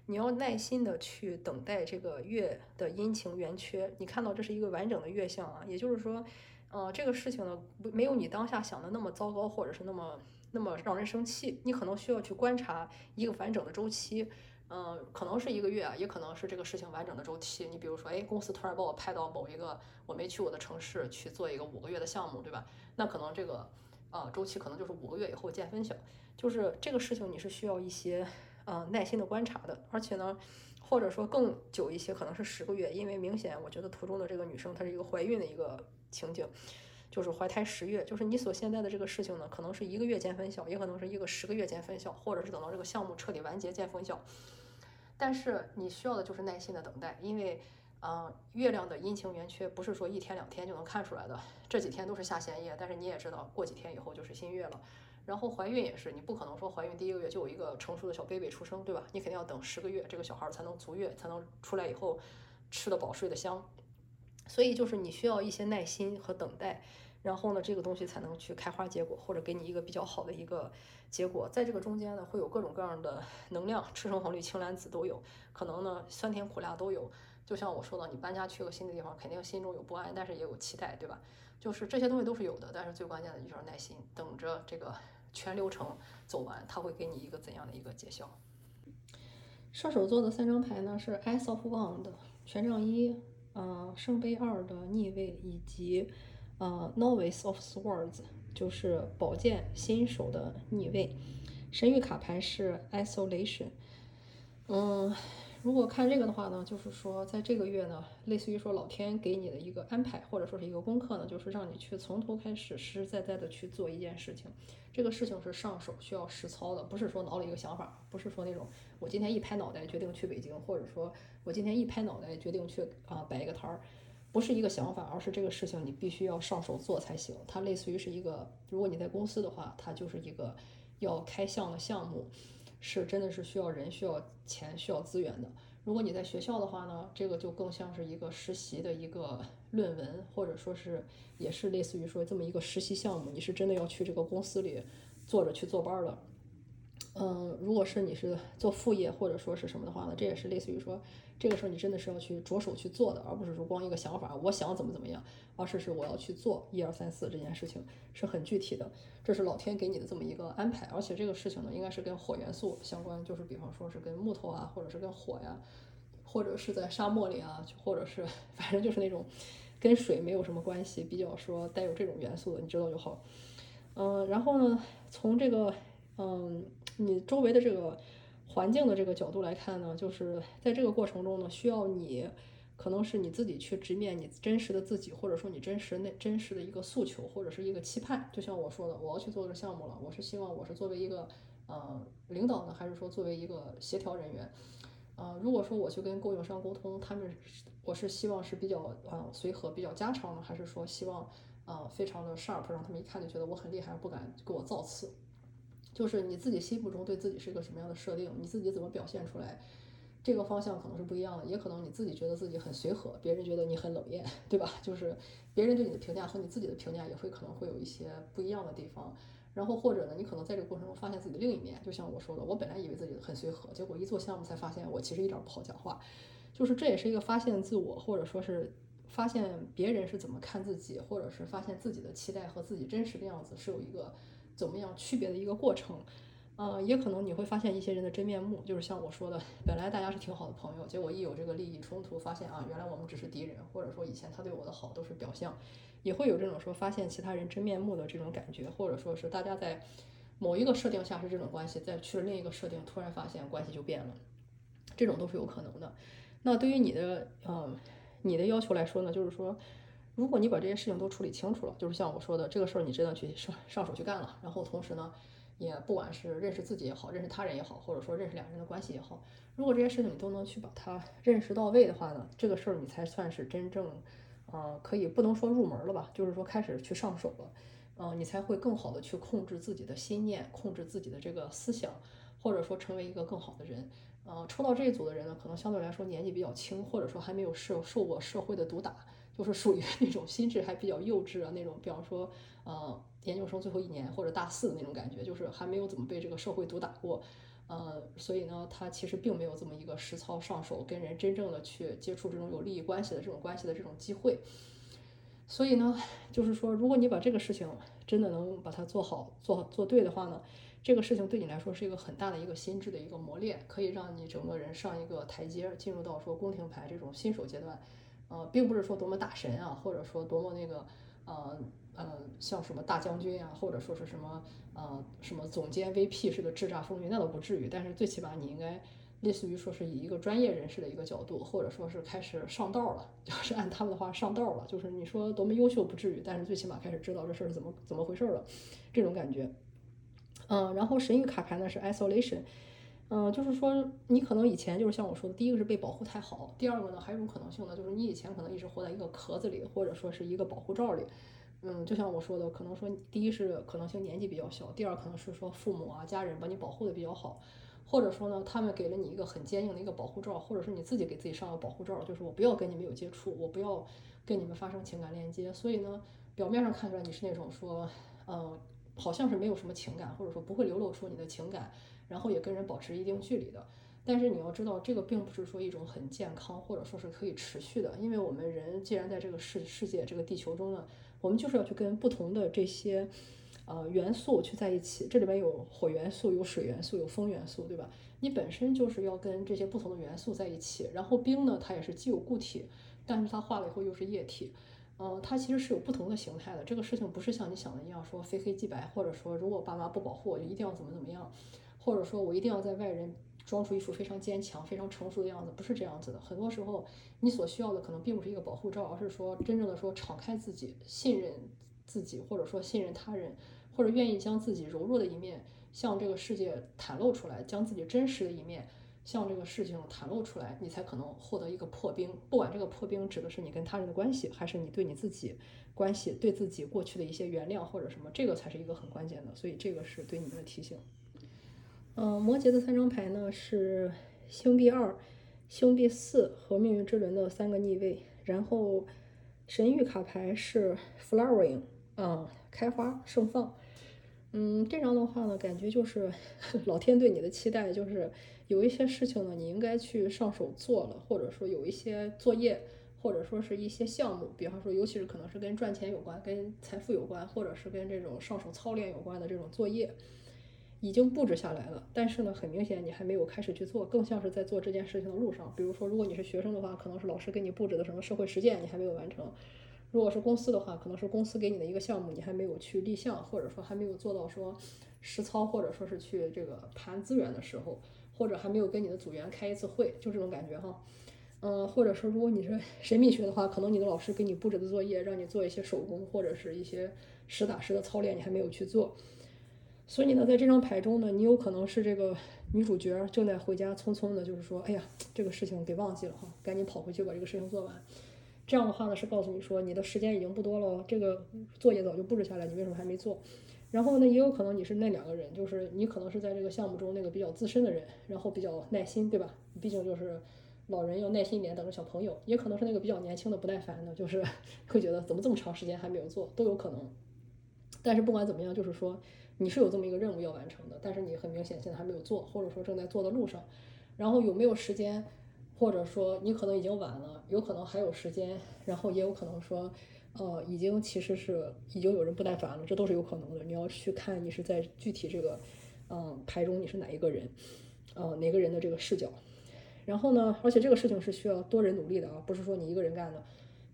Speaker 2: 你要耐心的去等待这个月的阴晴圆缺。你看到这是一个完整的月相啊，也就是说。呃，这个事情呢，没有你当下想的那么糟糕，或者是那么那么让人生气。你可能需要去观察一个完整的周期，嗯，可能是一个月啊，也可能是这个事情完整的周期。你比如说，哎，公司突然把我派到某一个我没去过的城市去做一个五个月的项目，对吧？那可能这个呃周期可能就是五个月以后见分晓。就是这个事情你是需要一些呃耐心的观察的，而且呢，或者说更久一些，可能是十个月，因为明显我觉得图中的这个女生她是一个怀孕的一个。情景就是怀胎十月，就是你所现在的这个事情呢，可能是一个月见分晓，也可能是一个十个月见分晓，或者是等到这个项目彻底完结见分晓。但是你需要的就是耐心的等待，因为，嗯，月亮的阴晴圆缺不是说一天两天就能看出来的，这几天都是下弦夜，但是你也知道，过几天以后就是新月了。然后怀孕也是，你不可能说怀孕第一个月就有一个成熟的小 baby 出生，对吧？你肯定要等十个月，这个小孩才能足月，才能出来以后吃得饱睡得香。所以就是你需要一些耐心和等待，然后呢，这个东西才能去开花结果，或者给你一个比较好的一个结果。在这个中间呢，会有各种各样的能量，赤橙黄绿青蓝紫都有，可能呢酸甜苦辣都有。就像我说的，你搬家去个新的地方，肯定心中有不安，但是也有期待，对吧？就是这些东西都是有的，但是最关键的就是耐心，等着这个全流程走完，它会给你一个怎样的一个结效？
Speaker 1: 射手座的三张牌呢是 Ace of Wand，权杖一。呃，圣杯二的逆位，以及呃，Novice of Swords，就是宝剑新手的逆位。神谕卡牌是 Isolation。嗯，如果看这个的话呢，就是说在这个月呢，类似于说老天给你的一个安排，或者说是一个功课呢，就是让你去从头开始，实实在在的去做一件事情。这个事情是上手需要实操的，不是说脑里一个想法，不是说那种我今天一拍脑袋决定去北京，或者说我今天一拍脑袋决定去啊摆一个摊儿，不是一个想法，而是这个事情你必须要上手做才行。它类似于是一个，如果你在公司的话，它就是一个要开项的项目，是真的是需要人、需要钱、需要资源的。如果你在学校的话呢，这个就更像是一个实习的一个论文，或者说是也是类似于说这么一个实习项目，你是真的要去这个公司里坐着去坐班的。嗯，如果是你是做副业或者说是什么的话呢，这也是类似于说这个事儿你真的是要去着手去做的，而不是说光一个想法，我想怎么怎么样，而是是我要去做一二三四这件事情是很具体的，这是老天给你的这么一个安排，而且这个事情呢应该是跟火元素相关，就是比方说是跟木头啊，或者是跟火呀，或者是在沙漠里啊，或者是反正就是那种跟水没有什么关系，比较说带有这种元素的，你知道就好。嗯，然后呢，从这个嗯。你周围的这个环境的这个角度来看呢，就是在这个过程中呢，需要你可能是你自己去直面你真实的自己，或者说你真实那真实的一个诉求或者是一个期盼。就像我说的，我要去做这个项目了，我是希望我是作为一个呃领导呢，还是说作为一个协调人员？呃，如果说我去跟供应商沟通，他们我是希望是比较呃随和、比较家常的，还是说希望
Speaker 2: 啊，非常的 sharp，让他们一看就觉得我很厉害，不敢给我造次。就是你自己心目中对自己是一个什么样的设定，你自己怎么表现出来，这个方向可能是不一样的，也可能你自己觉得自己很随和，别人觉得你很冷艳，对吧？(laughs) 就是别人对你的评价和你自己的评价也会可能会有一些不一样的地方。然后或者呢，你可能在这个过程中发现自己的另一面，就像我说的，我本来以为自己很随和，结果一做项目才发现我其实一点不好讲话。就是这也是一个发现自我，或者说是发现别人是怎么看自己，或者是发现自己的期待和自己真实的样子是有一个。怎么样区别的一个过程，呃，也可能你会发现一些人的真面目，就是像我说的，本来大家是挺好的朋友，结果一有这个利益冲突，发现啊，原来我们只是敌人，或者说以前他对我的好都是表象，也会有这种说发现其他人真面目的这种感觉，或者说是大家在某一个设定下是这种关系，再去了另一个设定，突然发现关系就变了，这种都是有可能的。那对于你的，嗯，你的要求来说呢，就是说。如果你把这些事情都处理清楚了，就是像我说的，这个事儿你真的去上上手去干了，然后同时呢，也不管是认识自己也好，认识他人也好，或者说认识两个人的关系也好，如果这些事情你都能去把它认识到位的话呢，这个事儿你才算是真正，呃，可以不能说入门了吧，就是说开始去上手了，嗯，你才会更好的去控制自己的心念，控制自己的这个思想，或者说成为一个更好的人。呃，抽到这一组的人呢，可能相对来说年纪比较轻，或者说还没有受受过社会的毒打。就是属于那种心智还比较幼稚啊，那种，比方说，呃，研究生最后一年或者大四的那种感觉，就是还没有怎么被这个社会毒打过，呃，所以呢，他其实并没有这么一个实操上手，跟人真正的去接触这种有利益关系的这种关系的这种机会。所以呢，就是说，如果你把这个事情真的能把它做好、做做对的话呢，这个事情对你来说是一个很大的一个心智的一个磨练，可以让你整个人上一个台阶，进入到说宫廷牌这种新手阶段。呃，并不是说多么大神啊，或者说多么那个，呃呃，像什么大将军啊，或者说是什么呃什么总监 VP 式的叱咤风云，那倒不至于。但是最起码你应该类似于说是以一个专业人士的一个角度，或者说是开始上道了，(laughs) 就是按他们的话上道了。就是你说多么优秀不至于，但是最起码开始知道这事儿是怎么怎么回事了，这种感觉。嗯，然后神谕卡牌呢是 Isolation。嗯，就是说，你可能以前就是像我说的，第一个是被保护太好，第二个呢，还有一种可能性呢，就是你以前可能一直活在一个壳子里，或者说是一个保护罩里。嗯，就像我说的，可能说第一是可能性年纪比较小，第二可能是说父母啊、家人把你保护的比较好，或者说呢，他们给了你一个很坚硬的一个保护罩，或者是你自己给自己上了保护罩，就是我不要跟你们有接触，我不要跟你们发生情感链接。所以呢，表面上看出来你是那种说，嗯，好像是没有什么情感，或者说不会流露出你的情感。然后也跟人保持一定距离的，但是你要知道，这个并不是说一种很健康，或者说是可以持续的。因为我们人既然在这个世世界、这个地球中呢，我们就是要去跟不同的这些呃元素去在一起。这里边有火元素、有水元素、有风元素，对吧？你本身就是要跟这些不同的元素在一起。然后冰呢，它也是既有固体，但是它化了以后又是液体，嗯，它其实是有不同的形态的。这个事情不是像你想的一样，说非黑即白，或者说如果爸妈不保护我，就一定要怎么怎么样。或者说我一定要在外人装出一副非常坚强、非常成熟的样子，不是这样子的。很多时候，你所需要的可能并不是一个保护罩，而是说真正的说敞开自己、信任自己，或者说信任他人，或者愿意将自己柔弱的一面向这个世界袒露出来，将自己真实的一面向这个事情袒露出来，你才可能获得一个破冰。不管这个破冰指的是你跟他人的关系，还是你对你自己关系、对自己过去的一些原谅或者什么，这个才是一个很关键的。所以这个是对你们的提醒。嗯，摩羯的三张牌呢是星币二、星币四和命运之轮的三个逆位，然后神谕卡牌是 flowering，啊，开花盛放。嗯，这张的话呢，感觉就是 (laughs) 老天对你的期待，就是有一些事情呢，你应该去上手做了，或者说有一些作业，或者说是一些项目，比方说，尤其是可能是跟赚钱有关、跟财富有关，或者是跟这种上手操练有关的这种作业。已经布置下来了，但是呢，很明显你还没有开始去做，更像是在做这件事情的路上。比如说，如果你是学生的话，可能是老师给你布置的什么社会实践，你还没有完成；如果是公司的话，可能是公司给你的一个项目，你还没有去立项，或者说还没有做到说实操，或者说是去这个盘资源的时候，或者还没有跟你的组员开一次会，就这种感觉哈。嗯，或者说如果你是 (laughs) 神秘学的话，可能你的老师给你布置的作业，让你做一些手工或者是一些实打实的操练，你还没有去做。所以呢，在这张牌中呢，你有可能是这个女主角正在回家，匆匆的，就是说，哎呀，这个事情给忘记了哈，赶紧跑回去把这个事情做完。
Speaker 1: 这样的话呢，是告诉你说你的时间已经不多了，这个作业早就布置下来，你为什么还没做？然后呢，也有可能你是那两个人，就是你可能是在这个项目中那个比较资深的人，然后比较耐心，对吧？毕竟就是老人要耐心一点等着小朋友，也可能是那个比较年轻的不耐烦的，就是 (laughs) 会觉得怎么这么长时间还没有做，都有可能。但是不管怎么样，就是说你是有这么一个任务要完成的，但是你很明显现在还没有做，或者说正在做的路上，然后有没有时间？或者说你可能已经晚了，有可能还有时间，然后也有可能说，呃，已经其实是已经有人不耐烦了，这都是有可能的。你要去看你是在具体这个，嗯，牌中你是哪一个人，呃，哪个人的这个视角。然后呢，而且这个事情是需要多人努力的啊，不是说你一个人干的，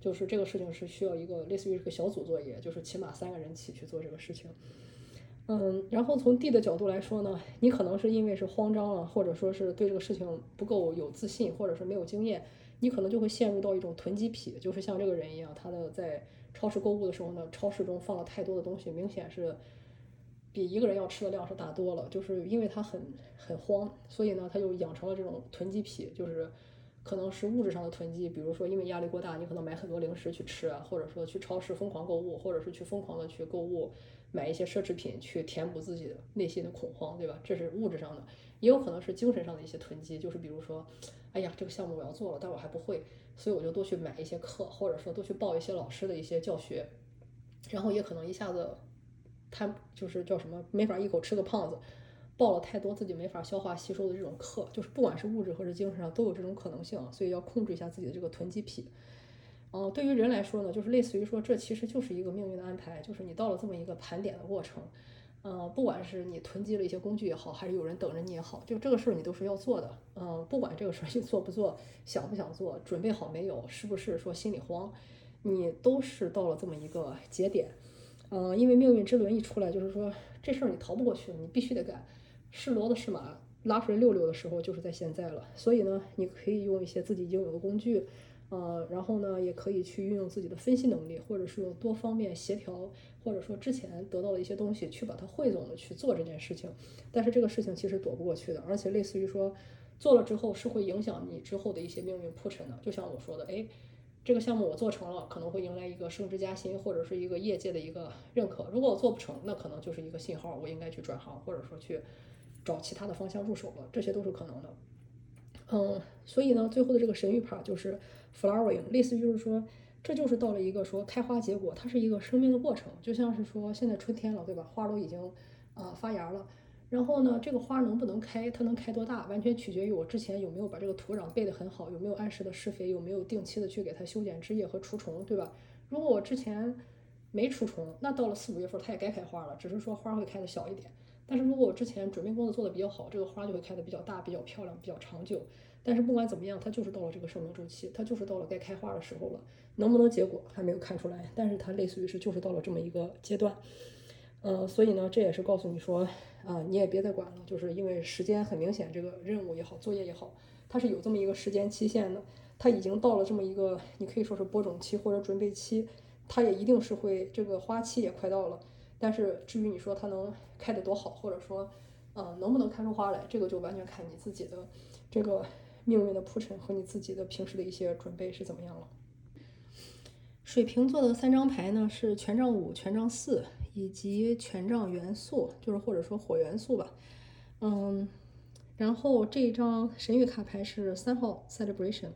Speaker 1: 就是这个事情是需要一个类似于这个小组作业，就是起码三个人起去做这个事情。嗯，然后从 D 的角度来说呢，你可能是因为是慌张了，或者说是对这个事情不够有自信，或者是没有经验，你可能就会陷入到一种囤积癖，就是像这个人一样，他的在超市购物的时候呢，超市中放了太多的东西，明显是比一个人要吃的量是大多了，就是因为他很很慌，所以呢，他就养成了这种囤积癖，就是可能是物质上的囤积，比如说因为压力过大，你可能买很多零食去吃啊，或者说去超市疯狂购物，或者是去疯狂的去购物。买一些奢侈品去填补自己内心的恐慌，对吧？这是物质上的，也有可能是精神上的一些囤积，就是比如说，哎呀，这个项目我要做了，但我还不会，所以我就多去买一些课，或者说多去报一些老师的一些教学，然后也可能一下子，他就是叫什么，没法一口吃个胖子，报了太多自己没法消化吸收的这种课，就是不管是物质或者精神上都有这种可能性，所以要控制一下自己的这个囤积癖。哦，对于人来说呢，就是类似于说，这其实就是一个命运的安排，就是你到了这么一个盘点的过程，呃，不管是你囤积了一些工具也好，还是有人等着你也好，就这个事儿你都是要做的，嗯，不管这个事儿你做不做，想不想做，准备好没有，是不是说心里慌，你都是到了这么一个节点，嗯，因为命运之轮一出来，就是说这事儿你逃不过去，你必须得干，是骡子是马，拉出来溜溜的时候就是在现在了，所以呢，你可以用一些自己应有的工具。呃，然后呢，也可以去运用自己的分析能力，或者是用多方面协调，或者说之前得到的一些东西，去把它汇总的去做这件事情。但是这个事情其实躲不过去的，而且类似于说做了之后是会影响你之后的一些命运铺陈的。就像我说的，哎，这个项目我做成了，可能会迎来一个升职加薪，或者是一个业界的一个认可。如果我做不成，那可能就是一个信号，我应该去转行，或者说去找其他的方向入手了。这些都是可能的。嗯，所以呢，最后的这个神谕牌就是 flowering，类似于就是说，这就是到了一个说开花结果，它是一个生命的过程，就像是说现在春天了，对吧？花都已经啊发芽了，然后呢，这个花能不能开，它能开多大，完全取决于我之前有没有把这个土壤备得很好，有没有按时的施肥，有没有定期的去给它修剪枝叶和除虫，对吧？如果我之前没除虫，那到了四五月份它也该开花了，只是说花会开的小一点。但是如果我之前准备工作做得比较好，这个花就会开得比较大、比较漂亮、比较长久。但是不管怎么样，它就是到了这个生命周期，它就是到了该开花的时候了。能不能结果还没有看出来，但是它类似于是就是到了这么一个阶段。呃，所以呢，这也是告诉你说，啊，你也别再管了，就是因为时间很明显，这个任务也好，作业也好，它是有这么一个时间期限的。它已经到了这么一个，你可以说是播种期或者准备期，它也一定是会这个花期也快到了。但是至于你说它能开得多好，或者说，嗯，能不能开出花来，这个就完全看你自己的这个命运的铺陈和你自己的平时的一些准备是怎么样了。水瓶座的三张牌呢是权杖五、权杖四以及权杖元素，就是或者说火元素吧。嗯，然后这一张神谕卡牌是三号 Celebration。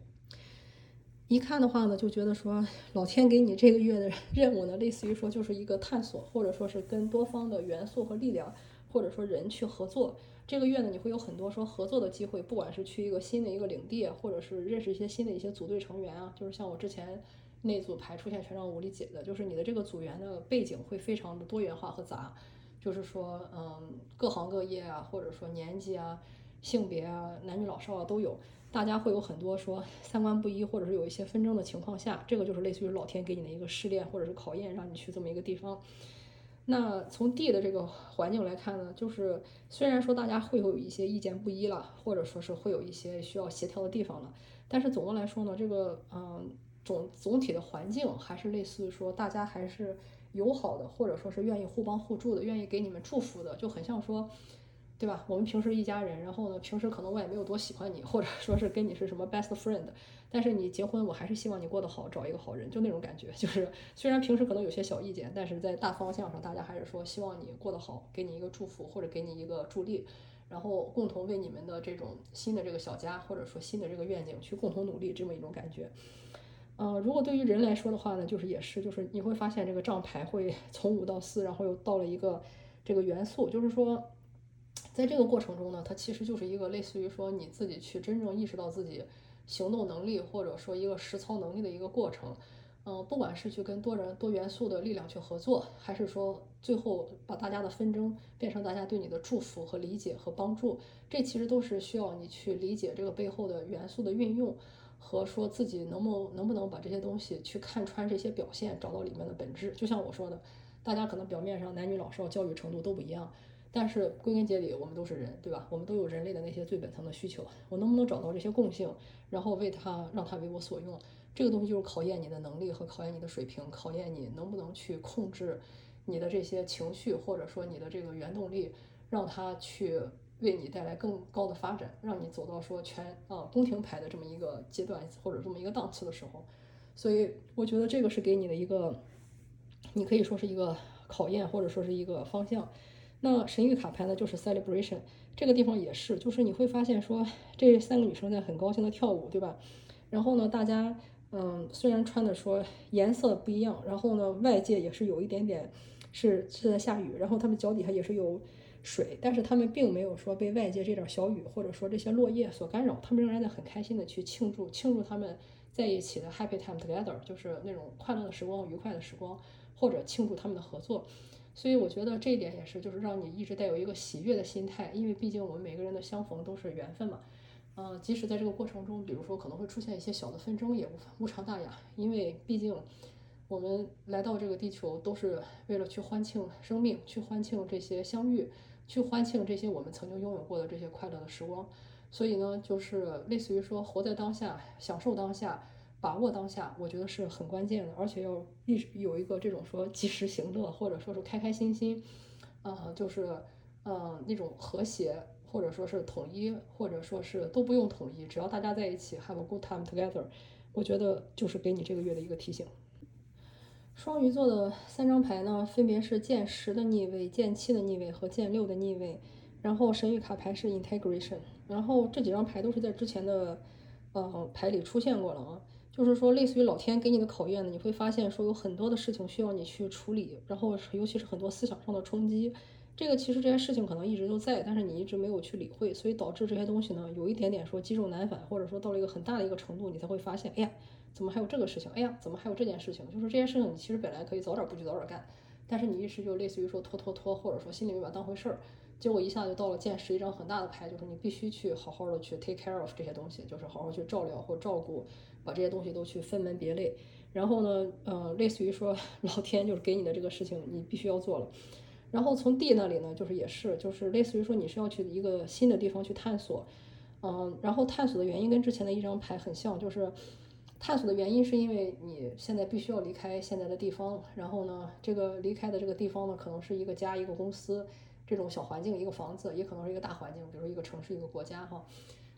Speaker 1: 一看的话呢，就觉得说老天给你这个月的任务呢，类似于说就是一个探索，或者说是跟多方的元素和力量，或者说人去合作。这个月呢，你会有很多说合作的机会，不管是去一个新的一个领地，或者是认识一些新的一些组队成员啊。就是像我之前那组牌出现权杖五里解的，就是你的这个组员的背景会非常的多元化和杂，就是说嗯各行各业啊，或者说年纪啊、性别啊、男女老少啊都有。大家会有很多说三观不一，或者是有一些纷争的情况下，这个就是类似于老天给你的一个试炼或者是考验，让你去这么一个地方。那从地的这个环境来看呢，就是虽然说大家会有一些意见不一了，或者说是会有一些需要协调的地方了，但是总的来说呢，这个嗯总总体的环境还是类似于说大家还是友好的，或者说是愿意互帮互助的，愿意给你们祝福的，就很像说。对吧？我们平时一家人，然后呢，平时可能我也没有多喜欢你，或者 (laughs) 说是跟你是什么 best friend，但是你结婚，我还是希望你过得好，找一个好人，就那种感觉。(laughs) 就是虽然平时可能有些小意见，但是在大方向上，大家还是说希望你过得好，给你一个祝福或者给你一个助力，然后共同为你们的这种新的这个小家或者说新的这个愿景去共同努力，这么一种感觉。嗯，如果对于人来说的话呢，就是也是，就是你会发现这个账牌会 (laughs) 从五到四，然后又到了一个这个元素，就是说，在这个过程中呢，它其实就是一个类似于说你自己去真正意识到自己行动能力，或者说一个实操能力的一个过程。嗯，不管是去跟多人多元素的力量去合作，还是说最后把大家的纷争变成大家对你的祝福和理解和帮助，这其实都是需要你去理解这个背后的元素的运用。和说自己能不能不能把这些东西去看穿这些表现，找到里面的本质。就像我说的，大家可能表面上男女老少教育程度都不一样，但是归根结底我们都是人，对吧？我们都有人类的那些最本层的需求。我能不能找到这些共性，然后为他让他为我所用？这个东西就是考验你的能力和考验你的水平，考验你能不能去控制你的这些情绪，或者说你的这个原动力，让他去。为你带来更高的发展，让你走到说全啊宫廷牌的这么一个阶段或者这么一个档次的时候，所以我觉得这个是给你的一个，你可以说是一个考验或者说是一个方向。那神谕卡牌呢，就是 celebration 这个地方也是，就是你会发现说这三个女生在很高兴的跳舞，对吧？然后呢，大家嗯虽然穿的说颜色不一样，然后呢外界也是有一点点是是在下雨，然后他们脚底下也是有。水，但是他们并没有说被外界这点小雨或者说这些落叶所干扰，他们仍然在很开心的去庆祝庆祝他们在一起的 happy time together，就是那种快乐的时光、愉快的时光，或者庆祝他们的合作。所以我觉得这一点也是，就是让你一直带有一个喜悦的心态，因为毕竟我们每个人的相逢都是缘分嘛。呃，即使在这个过程中，比如说可能会出现一些小的纷争，也无无伤大雅，因为毕竟我们来到这个地球都是为了去欢庆生命，去欢庆这些相遇。去欢庆这些我们曾经拥有过的这些快乐的时光，所以呢，就是类似于说活在当下，享受当下，把握当下，我觉得是很关键的，而且要一直有一个这种说及时行乐，或者说是开开心心，呃，就是嗯那种和谐，或者说是统一，或者说是都不用统一，只要大家在一起 have a good time together，我觉得就是给你这个月的一个提醒。双鱼座的三张牌呢，分别是剑十的逆位、剑七的逆位和剑六的逆位。然后神谕卡牌是 Integration。然后这几张牌都是在之前的呃牌里出现过了啊，就是说类似于老天给你的考验呢，你会发现说有很多的事情需要你去处理，然后尤其是很多思想上的冲击。这个其实这些事情可能一直都在，但是你一直没有去理会，所以导致这些东西呢有一点点说积重难返，或者说到了一个很大的一个程度，你才会发现，哎呀。怎么还有这个事情？哎呀，怎么还有这件事情？就是这些事情，你其实本来可以早点布局、早点干，但是你一时就类似于说拖拖拖，或者说心里没把当回事儿，结果一下就到了见识一张很大的牌，就是你必须去好好的去 take care of 这些东西，就是好好去照料或照顾，把这些东西都去分门别类。然后呢，呃，类似于说老天就是给你的这个事情，你必须要做了。然后从 D 那里呢，就是也是，就是类似于说你是要去一个新的地方去探索，嗯，然后探索的原因跟之前的一张牌很像，就是。探索的原因是因为你现在必须要离开现在的地方，然后呢，这个离开的这个地方呢，可能是一个家、一个公司这种小环境、一个房子，也可能是一个大环境，比如说一个城市、一个国家哈。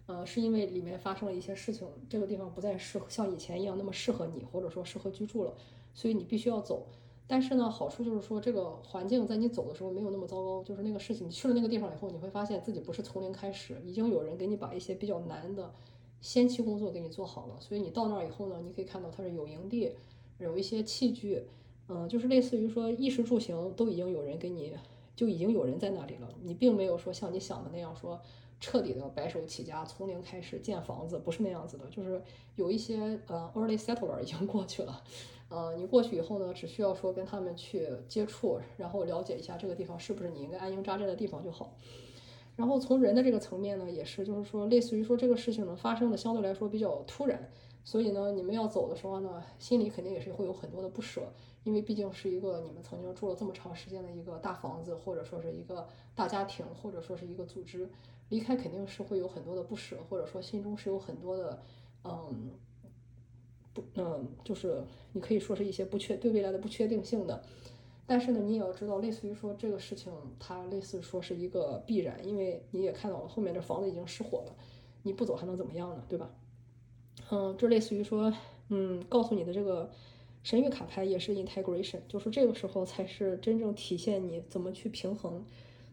Speaker 1: 呃，是因为里面发生了一些事情，这个地方不再适合像以前一样那么适合你，或者说适合居住了，所以你必须要走。但是呢，好处就是说这个环境在你走的时候没有那么糟糕，就是那个事情，你去了那个地方以后，你会发现自己不是从零开始，已经有人给你把一些比较难的。先期工作给你做好了，所以你到那儿以后呢，你可以看到它是有营地，有一些器具，嗯，就是类似于说衣食住行都已经有人给你，就已经有人在那里了。你并没有说像你想的那样说彻底的白手起家，从零开始建房子，不是那样子的。就是有一些呃 early settler 已经过去了，呃，你过去以后呢，只需要说跟他们去接触，然后了解一下这个地方是不是你应该安营扎寨的地方就好。然后从人的这个层面呢，也是，就是说，类似于说这个事情呢发生的相对来说比较突然，所以呢，你们要走的时候呢，心里肯定也是会有很多的不舍，因为毕竟是一个你们曾经住了这么长时间的一个大房子，或者说是一个大家庭，或者说是一个组织，离开肯定是会有很多的不舍，或者说心中是有很多的，嗯，不，嗯，就是你可以说是一些不确对未来的不确定性的。但是呢，你也要知道，类似于说这个事情，它类似说是一个必然，因为你也看到了后面这房子已经失火了，你不走还能怎么样呢？对吧？嗯，这类似于说，嗯，告诉你的这个神谕卡牌也是 integration，就是这个时候才是真正体现你怎么去平衡，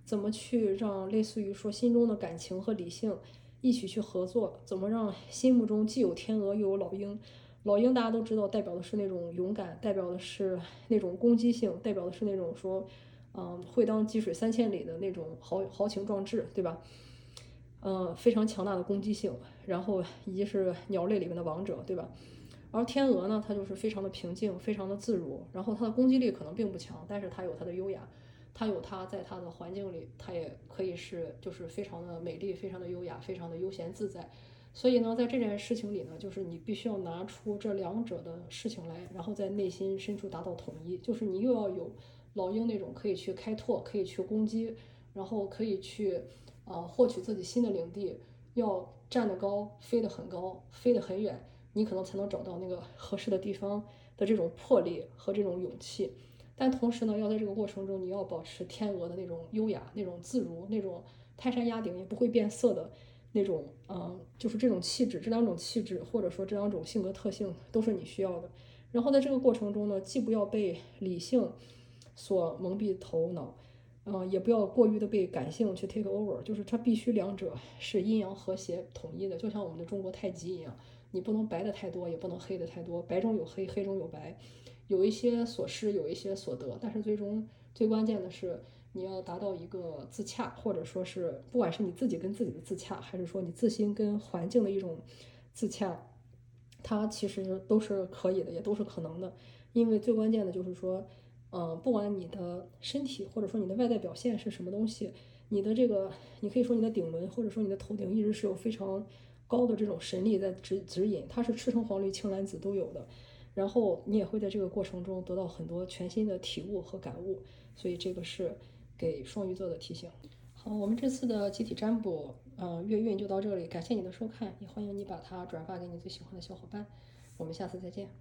Speaker 1: 怎么去让类似于说心中的感情和理性一起去合作，怎么让心目中既有天鹅又有老鹰。老鹰大家都知道，代表的是那种勇敢，代表的是那种攻击性，代表的是那种说，嗯，会当积水三千里的那种豪豪情壮志，对吧？嗯，非常强大的攻击性，然后以及是鸟类里面的王者，对吧？而天鹅呢，它就是非常的平静，非常的自如，然后它的攻击力可能并不强，但是它有它的优雅，它有它在它的环境里，它也可以是就是非常的美丽，非常的优雅，非常的悠闲自在。所以呢，在这件事情里呢，就是你必须要拿出这两者的事情来，然后在内心深处达到统一。就是你又要有老鹰那种可以去开拓、可以去攻击，然后可以去啊获取自己新的领地，要站得高、飞得很高、飞得很远，你可能才能找到那个合适的地方的这种魄力和这种勇气。但同时呢，要在这个过程中，你要保持天鹅的那种优雅、那种自如、那种泰山压顶也不会变色的。那种，嗯，就是这种气质，这两种气质，或者说这两种性格特性，都是你需要的。然后在这个过程中呢，既不要被理性所蒙蔽头脑，嗯，也不要过于的被感性去 take over，就是它必须两者是阴阳和谐统一的，就像我们的中国太极一样，你不能白的太多，也不能黑的太多，白中有黑，黑中有白，有一些所失，有一些所得，但是最终最关键的是。你要达到一个自洽，或者说是不管是你自己跟自己的自洽，还是说你自心跟环境的一种自洽，它其实都是可以的，也都是可能的。因为最关键的就是说，嗯，不管你的身体或者说你的外在表现是什么东西，你的这个，你可以说你的顶轮或者说你的头顶一直是有非常高的这种神力在指指引，它是赤橙黄绿青蓝紫都有的。然后你也会在这个过程中得到很多全新的体悟和感悟，所以这个是。给双鱼座的提醒。好，我们这次的集体占卜，嗯，月运就到这里。感谢你的收看，也欢迎你把它转发给你最喜欢的小伙伴。我们下次再见。